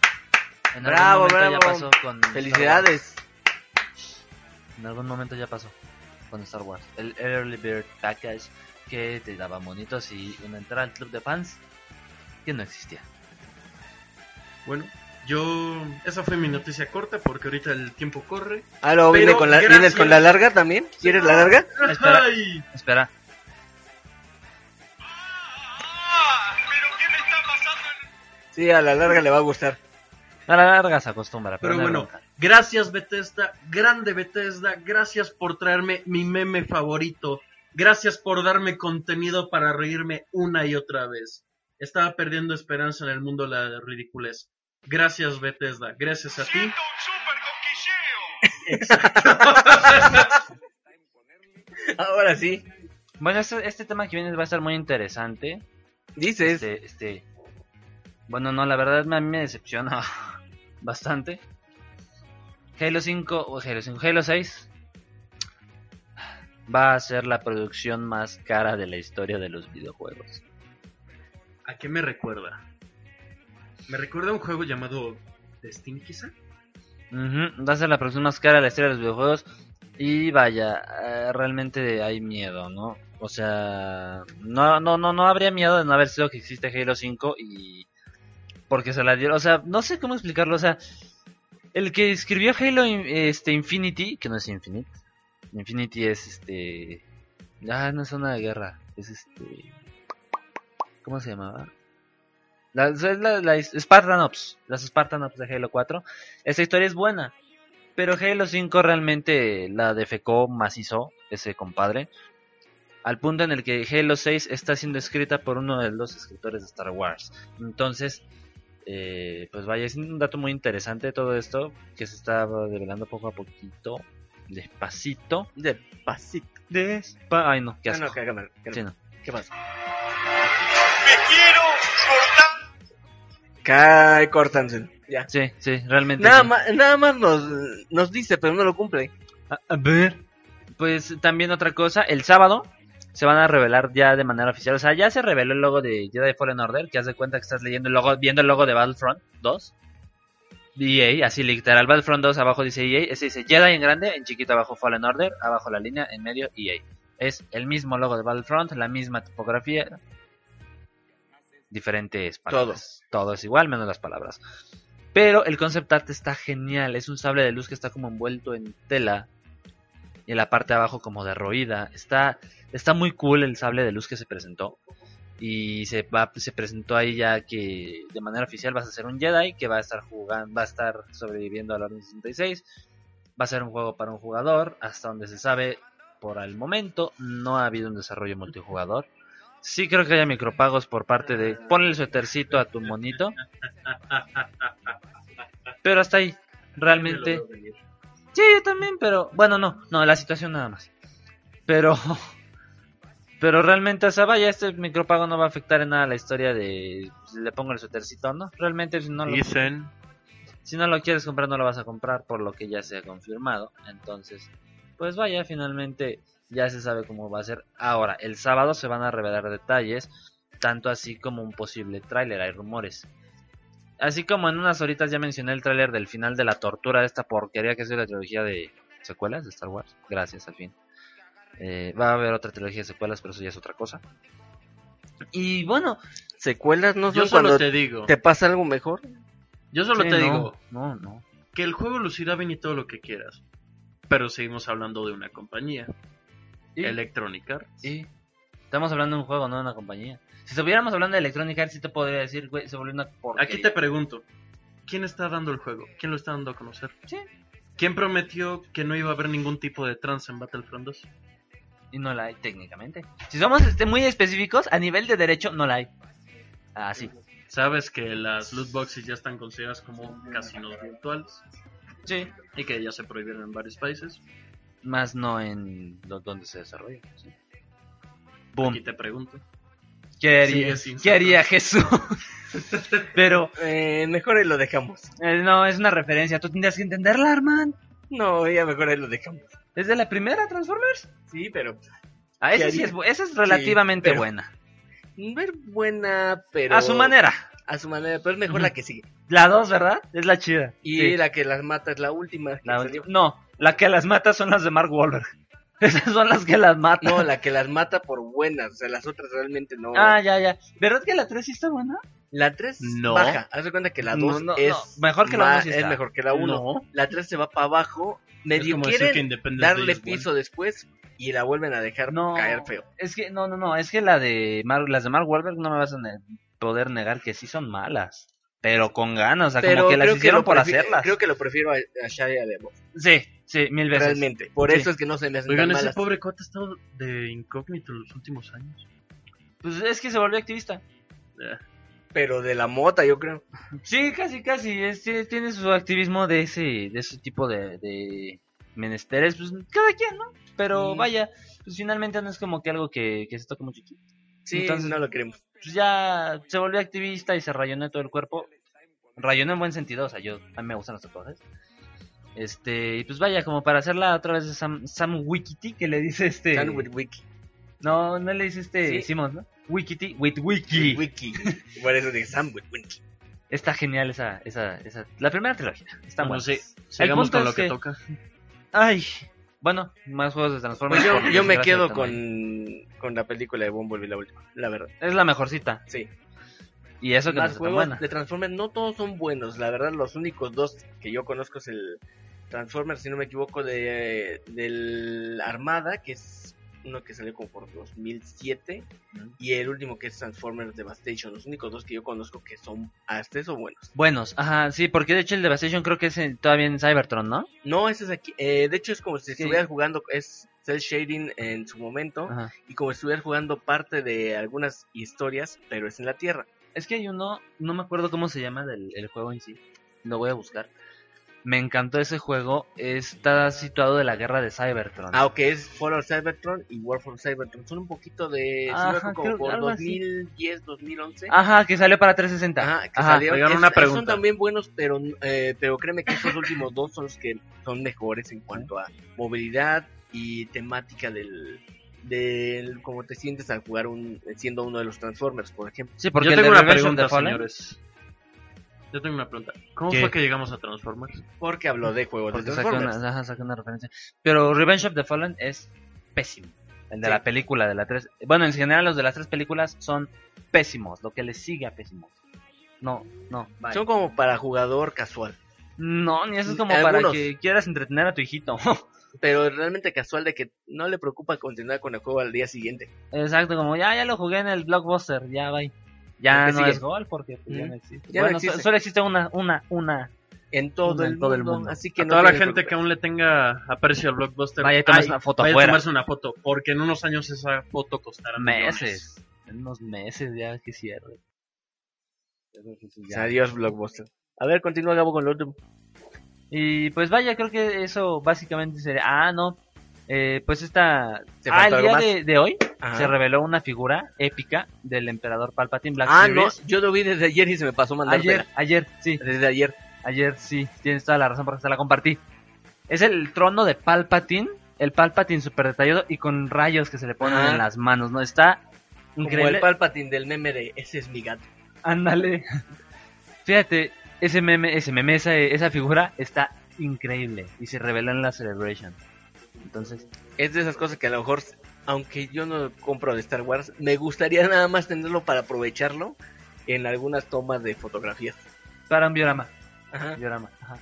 En Bravo, algún momento bravo. ya pasó con Felicidades. En algún momento ya pasó con Star Wars. El Early Bird Package que te daba monitos y una entrada al club de fans que no existía. Bueno, yo. Esa fue mi noticia corta porque ahorita el tiempo corre. Ah, luego viene con la, ¿vienes con la larga también? ¿Quieres la larga? Espera, Ay. espera. Sí, a la larga le va a gustar. A la larga se acostumbra, pero, Pero no bueno, bronca. gracias Bethesda, grande Bethesda, gracias por traerme mi meme favorito, gracias por darme contenido para reírme una y otra vez. Estaba perdiendo esperanza en el mundo de la ridiculez. Gracias Bethesda, gracias a ti. Ahora sí. Bueno, este, este tema que viene va a estar muy interesante. Dices. Este, este, bueno, no, la verdad a mí me decepciona bastante. Halo 5 o Halo 5, Halo 6 va a ser la producción más cara de la historia de los videojuegos. ¿A qué me recuerda? Me recuerda a un juego llamado Destiny quizá. Ujú, Va a ser la producción más cara de la historia de los videojuegos. Y vaya, eh, realmente hay miedo, ¿no? O sea, no, no, no, no habría miedo de no haber sido que existe Halo 5 y porque se la dieron. O sea, no sé cómo explicarlo. O sea, El que escribió Halo este, Infinity, que no es Infinite. Infinity es este. Ah, no es una guerra. Es este. ¿Cómo se llamaba? La, es la, la Spartan Ops. Las Spartan Ops de Halo 4. Esa historia es buena. Pero Halo 5 realmente la defecó macizo, ese compadre. Al punto en el que Halo 6 está siendo escrita por uno de los escritores de Star Wars. Entonces, eh, pues vaya, es un dato muy interesante todo esto que se está develando poco a poquito, despacito. Despacito. Despa Ay, no, qué asco. no, que que Sí, no. no. ¿Qué pasa? Me quiero cortar. Cae, córtanselo. Ya. Sí, sí, realmente. Nada sí. más, nada más nos, nos dice, pero no lo cumple. A, a ver. Pues también otra cosa, el sábado se van a revelar ya de manera oficial. O sea, ya se reveló el logo de Jedi Fallen Order, que haz de cuenta que estás leyendo el logo, viendo el logo de Battlefront 2. EA, así literal, Battlefront 2 abajo dice EA, ese dice Jedi en grande, en chiquito abajo Fallen Order, abajo la línea, en medio EA. Es el mismo logo de Battlefront, la misma tipografía, diferentes palabras. Todo es igual, menos las palabras. Pero el concept art está genial, es un sable de luz que está como envuelto en tela y en la parte de abajo como derroída. Está, está muy cool el sable de luz que se presentó. Y se, va, se presentó ahí ya que de manera oficial vas a ser un Jedi que va a estar jugando, va a estar sobreviviendo al Orden 66. Va a ser un juego para un jugador, hasta donde se sabe por el momento no ha habido un desarrollo multijugador. Sí creo que haya micropagos por parte de ponle el suétercito a tu monito. Pero hasta ahí, realmente. Sí, yo también, pero bueno, no, no, la situación nada más. Pero pero realmente, o sea, vaya, este micropago no va a afectar en nada la historia de si le pongo el suétercito, ¿no? Realmente si no lo Dicen. si no lo quieres comprar no lo vas a comprar por lo que ya se ha confirmado. Entonces, pues vaya, finalmente ya se sabe cómo va a ser. Ahora, el sábado se van a revelar detalles, tanto así como un posible tráiler, hay rumores. Así como en unas horitas ya mencioné el tráiler del final de la tortura de esta porquería que es la trilogía de secuelas de Star Wars. Gracias, al fin. Eh, va a haber otra trilogía de secuelas, pero eso ya es otra cosa. Y bueno, Secuelas no Yo son solo cuando te digo. te pasa algo mejor. Yo solo Sí, te no, digo no, no. que el juego lucirá bien y todo lo que quieras. Pero seguimos hablando de una compañía. ¿Y? Electronic Arts. Y estamos hablando de un juego, no de una compañía. Si estuviéramos hablando de Electronic Arts, sí te podría decir, güey, se volvió una porquería. Aquí te pregunto, ¿quién está dando el juego? ¿Quién lo está dando a conocer? Sí. ¿Quién prometió que no iba a haber ningún tipo de trans en Battlefront 2? Y no la hay técnicamente. Si somos este, muy específicos, a nivel de derecho no la hay. Así. Sabes que las loot boxes ya están consideradas como casinos virtuales. Sí. Y que ya se prohibieron en varios países. Más no en lo- donde se desarrolla. sí. Boom. Aquí te pregunto. ¿Qué haría, Sigue sin ¿qué ser haría Jesús? Pero Eh, mejor ahí lo dejamos. eh, no, es una referencia. Tú tendrías que entenderla, Arman. No, ya mejor ahí lo dejamos. ¿Es de la primera Transformers? Sí, pero. Ah, esa ¿Qué sí es, esa es relativamente Sí, pero- buena. Ver buena, pero. A su manera. A su manera, pero es mejor la que sigue. La 2, ¿verdad? Es la chida. Y Sí. la que las mata es la última. La No, la que las mata son las de Mark Wahlberg. Esas son las que las matan. No, la que las mata por buenas. O sea, las otras realmente no. Ah, ya, ya. ¿Verdad que la 3 sí está buena? La 3 No. baja. Haz de cuenta que la No, 2 no, es. no. Mejor que la ma- uno sí Es está. mejor que la 1. No. La 3 se va para abajo. Medio quieren darle Day piso después y la vuelven a dejar No. caer feo. Es que, no, no, no. Es que la de Mar- las de Mark Wahlberg no me vas a ne- poder negar que sí son malas. Pero con ganas, o sea, Pero como que las hicieron lo por hacerlas. Creo que lo prefiero a, a Shia de Sí, sí, mil veces. Realmente. Por Sí. eso es que no se me hacen Oigan, tan ese malas. pobre cuate ha estado de incógnito en los últimos años. Pues es que se volvió activista. Eh, Pero de la mota, yo creo. Sí, casi, casi. Es- tiene su activismo de ese, de ese tipo de, de menesteres. Pues cada quien, ¿no? Pero Mm. vaya, pues finalmente no es como que algo que, que se toca mucho aquí. Sí, Entonces- no lo queremos. Pues ya se volvió activista y se rayonó todo el cuerpo. Rayonó en buen sentido, o sea, yo, a mí me gustan los tatuajes. Este, y pues vaya, como para hacerla otra vez de Sam, Sam Wikiti, que le dice este... With Wiki. No, no le dice este Sí. Simons, ¿no? Wikiti, with Wiki. Wiki. Por eso Stand with Wiki. Está genial esa, esa, esa, la primera trilogía. Está Bueno, buena. sí, sigamos con lo que que- toca. Ay, bueno, más juegos de Transformers. Pues yo, yo me quedo con, con la película de Bumblebee, la última. La verdad. Es la mejorcita. Sí. Y eso que no más tan juegos de Transformers no todos son buenos, la verdad los únicos dos que yo conozco es el Transformers, si no me equivoco, de del Armada, que es uno que salió como por 2007, y el último que es Transformers Devastation, los únicos dos que yo conozco que son hasta eso buenos. Buenos, ajá, sí, porque de hecho el Devastation creo que es en- todavía en Cybertron, ¿no? No, ese es aquí, eh, de hecho es como si Sí. estuvieras jugando, es cel shading en su momento, Ajá. y como si estuvieras jugando parte de algunas historias, pero es en la Tierra. Es que hay uno, no me acuerdo cómo se llama del el juego en sí. Lo voy a buscar. Me encantó ese juego. Está situado de la guerra de Cybertron. Ah, ok, es Fallout Cybertron y War for Cybertron. Son un poquito de. Ajá, equivoco, creo- como por algo así. 2010, 2011. Ajá, que salió para 360. Ajá, que Ajá. salieron. Es- una pregunta. Son también buenos, pero, eh, pero créeme que estos últimos dos son los que son mejores en cuanto a movilidad y temática del. Del cómo te sientes al jugar un siendo uno de los Transformers, por ejemplo. Sí, porque Yo tengo de una pregunta, señores. Yo tengo una pregunta. ¿Cómo ¿Qué? fue que llegamos a Transformers? Porque habló de juegos Porque de saca Transformers. una, ajá, saca una referencia. Pero Revenge of the Fallen es pésimo. El de Sí. la película de la tres. Bueno, en general los de las tres películas son pésimos. Lo que les sigue a pésimos. No, no. bye. Son como para jugador casual. No, ni eso es como para que quieras entretener a tu hijito. Pero realmente casual de que no le preocupa continuar con el juego al día siguiente. Exacto, como ya, ya lo jugué en el blockbuster, ya va. Ya no sigue. es gol porque pues, ya no existe. Ya no bueno, so- existe. solo existe una, una, una. En todo, Una el, en todo el mundo. Así que a no toda la gente que aún le tenga aprecio al blockbuster, Vaya y tomarse una foto vaya a afuera. tomarse una foto, porque en unos años esa foto costará millones. Meses. En unos meses ya que cierre. Adiós, Blockbuster. A ver, continúa Gabo con lo último. Y pues vaya, creo que eso básicamente sería. Ah, no. Eh, pues esta. ¿Te Ah, el día de, de hoy Ajá. se reveló una figura épica del emperador Palpatine Black Ah, no, Series. yo lo vi desde ayer y se me pasó mandar. Ayer, ayer, sí. Desde ayer. Ayer, sí. Tienes toda la razón porque se la compartí. Es el trono de Palpatine. El Palpatine super detallado y con rayos que se le ponen Ajá. en las manos, ¿no? Está Como increíble. el Palpatine del meme de ese es mi gato. Ándale. Fíjate, ese meme, ese meme, esa, esa figura está increíble y se reveló en la Celebration. Entonces, Es de esas cosas que a lo mejor, aunque yo no compro de Star Wars, me gustaría nada más tenerlo para aprovecharlo en algunas tomas de fotografías. para un diorama. Ajá. Diorama, ajá.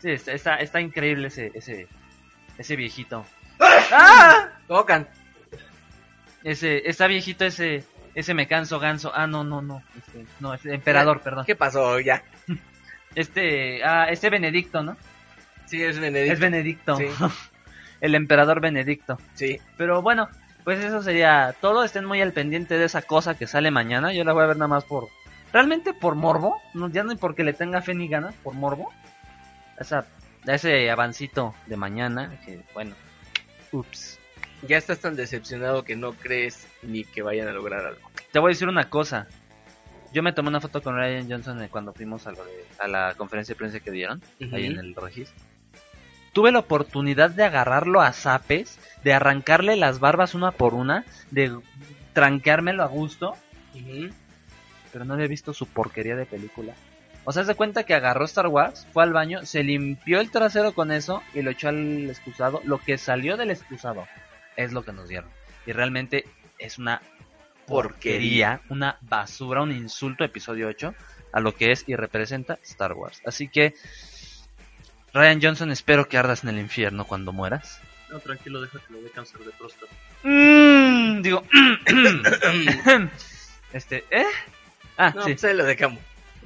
Sí, está, está, está increíble ese, ese, ese viejito. ¡Ah! Tocan. Ese, está viejito ese, ese me canso ganso. Ah, no, no, no. Este, no, ese emperador, perdón. ¿Qué pasó ya? Este, ah, este Benedicto, ¿no? Sí, es Benedicto. Es Benedicto. Sí. El emperador Benedicto. Sí. Pero bueno, pues eso sería todo. Estén muy al pendiente de esa cosa que sale mañana. Yo la voy a ver nada más por. Realmente por morbo. No, ya no porque le tenga fe ni ganas, por morbo. Esa, ese avancito de mañana. Que bueno. Ups. Ya estás tan decepcionado que no crees ni que vayan a lograr algo. Te voy a decir una cosa. Yo me tomé una foto con Ryan Johnson eh, cuando fuimos a, lo de- a la conferencia de prensa que dieron. Ahí en el registro. Tuve la oportunidad de agarrarlo a zapes, de arrancarle las barbas una por una, de tranqueármelo a gusto, pero no había visto su porquería de película. O sea, se cuenta que agarró Star Wars, fue al baño, se limpió el trasero con eso y lo echó al excusado. Lo que salió del excusado es lo que nos dieron. Y realmente es una porquería, una basura, un insulto episodio 8 a lo que es y representa Star Wars. Así que, Ryan Johnson, espero que ardas en el infierno cuando mueras. No, tranquilo, deja que le dé cáncer de próstata. Mm, digo, este, ¿eh? Ah, No, sí. pues ahí lo dejamos.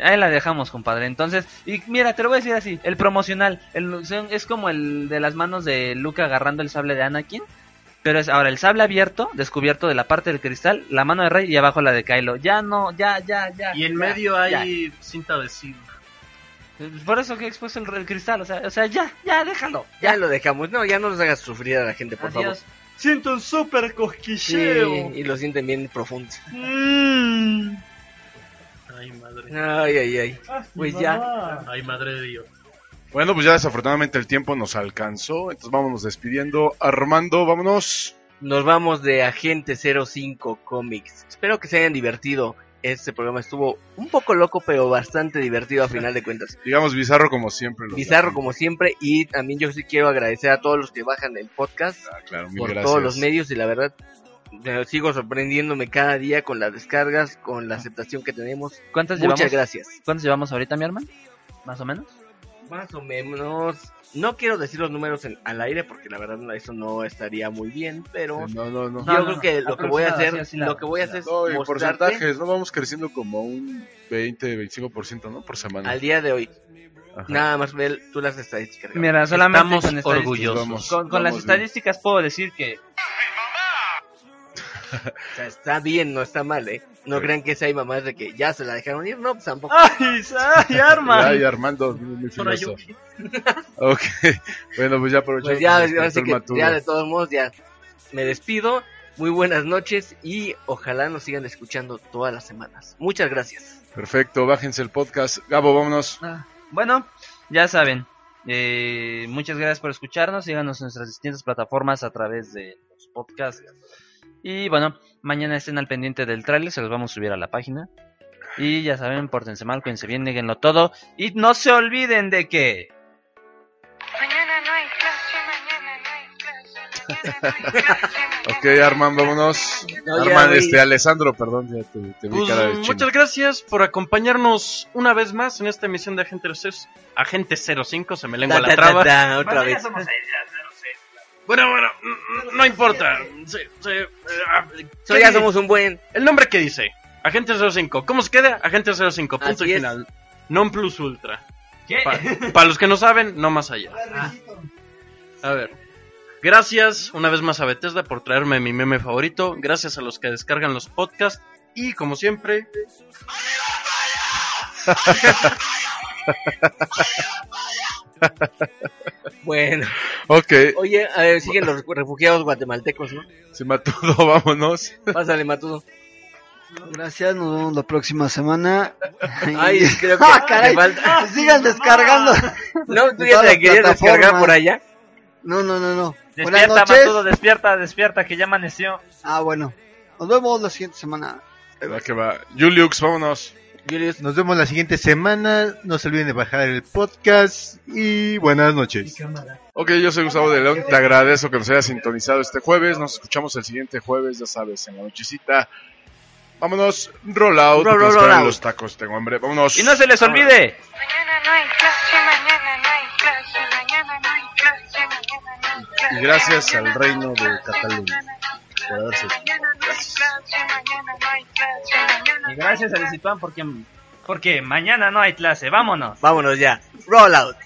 Ahí la dejamos, compadre. Entonces, y mira, te lo voy a decir así, el promocional, el, es como el de las manos de Luke agarrando el sable de Anakin, pero es ahora el sable abierto, descubierto de la parte del cristal, la mano de Rey y abajo la de Kylo. Ya no, ya, ya, ya. Y en ya, medio ya. hay cinta adhesiva. Por eso que he expuesto el, el cristal, o sea, o sea, ya, ya, déjalo. Ya lo dejamos. No, ya no los hagas sufrir a la gente, por Adiós. favor. Siento un súper Sí, cosquilleo. y lo sienten bien profundo. Mm. Ay, madre. Ay, ay, ay. Pues ya. Ay, madre de Dios. Bueno, pues ya desafortunadamente el tiempo nos alcanzó, entonces vámonos despidiendo. Armando, vámonos. Nos vamos de Agente 05 Comics. Espero que se hayan divertido. Este programa estuvo un poco loco, pero bastante divertido a final de cuentas. Digamos bizarro como siempre. Bizarro como siempre y también yo sí quiero agradecer a todos los que bajan el podcast Ah, claro, mil por gracias. todos los medios y la verdad sigo sorprendiéndome cada día con las descargas, con la aceptación que tenemos. ¿Cuántas Muchas llevamos? gracias. ¿Cuántos llevamos ahorita, mi hermano? Más o menos. Más o menos. No quiero decir los números en- al aire porque la verdad eso no estaría muy bien, pero No, no, no. yo No, creo no. que lo que voy a hacer, así, así la- lo que voy a hacer es No, y mostrarte porcentajes, no vamos creciendo como un 20, 25%, ¿no? Por semana. al día de hoy. Ajá. Nada más ver tú las estadísticas. Mira, solamente Estamos con orgullosos. Vamos, Con, con las vamos bien. estadísticas puedo decir que O sea, está bien, no está mal, ¿eh? No crean que esa hay mamás de que ya se la dejaron ir, no, pues tampoco. ¡Ay, ay, Arma! Ay, Armando, muy. Ok, bueno, pues ya aprovechamos. Pues ya, que se ahora sí despertó que ya de todos modos ya me despido. Muy buenas noches y ojalá nos sigan escuchando todas las semanas. Muchas gracias. Perfecto, bájense el podcast. Gabo, vámonos. Ah, Bueno, ya saben. eh, muchas gracias por escucharnos. Síganos en nuestras distintas plataformas a través de los podcasts. Y bueno, mañana estén al pendiente del tráiler. Se los vamos a subir a la página. Y ya saben, pórtense mal, cuídense bien, nieguenlo todo. Y no se olviden de que. Mañana no hay clase, mañana no hay clase, mañana no hay clase, mañana Ok, Arman, vámonos. No, Arman, este, Alessandro, perdón, ya te, te vi Pues, cara de chino. muchas gracias por acompañarnos una vez más en esta emisión de Agente, 06 Agente 05, se me lengua la traba. ta, otra vez. Bueno, bueno, mm, no importa. Eh, ah, So, ¿qué ya di- somos un buen. El nombre que dice, Agente 05. ¿Cómo se queda? Agente 05, punto Así y es. final. Non plus ultra. ¿Qué? Para los que no saben, no más allá. A ver. Gracias una vez más a Bethesda por traerme mi meme favorito. Gracias a los que descargan los podcasts. Y como siempre, Bueno, Ok, oye, a ver, siguen los refugiados guatemaltecos, ¿no? se mató, vámonos. Pásale, Matudo. Gracias, nos vemos la próxima semana. Ay, creo que Ah, caray, falta. sigan descargando. No, tú ya te querías descargar por allá. No, no, no, no. Despierta. Matudo, despierta, despierta, que ya amaneció. Ah, bueno. Nos vemos la siguiente semana. Va que va. Juliux, vámonos. Nos vemos la siguiente semana. No se olviden de bajar el podcast. Y buenas noches. Ok, yo soy Gustavo de León. Te agradezco que nos hayas sintonizado este jueves. Nos escuchamos el siguiente jueves, ya sabes, en la nochecita. Vámonos, roll out. Roll, roll, los tacos, tengo hambre. Vámonos. Y no se les olvide. Mañana no hay clase, mañana no hay clase, mañana no hay clase, mañana no hay clase. Y gracias al reino de Cataluña gracias a porque, porque mañana no hay clase. Vámonos. Vámonos ya. Roll out.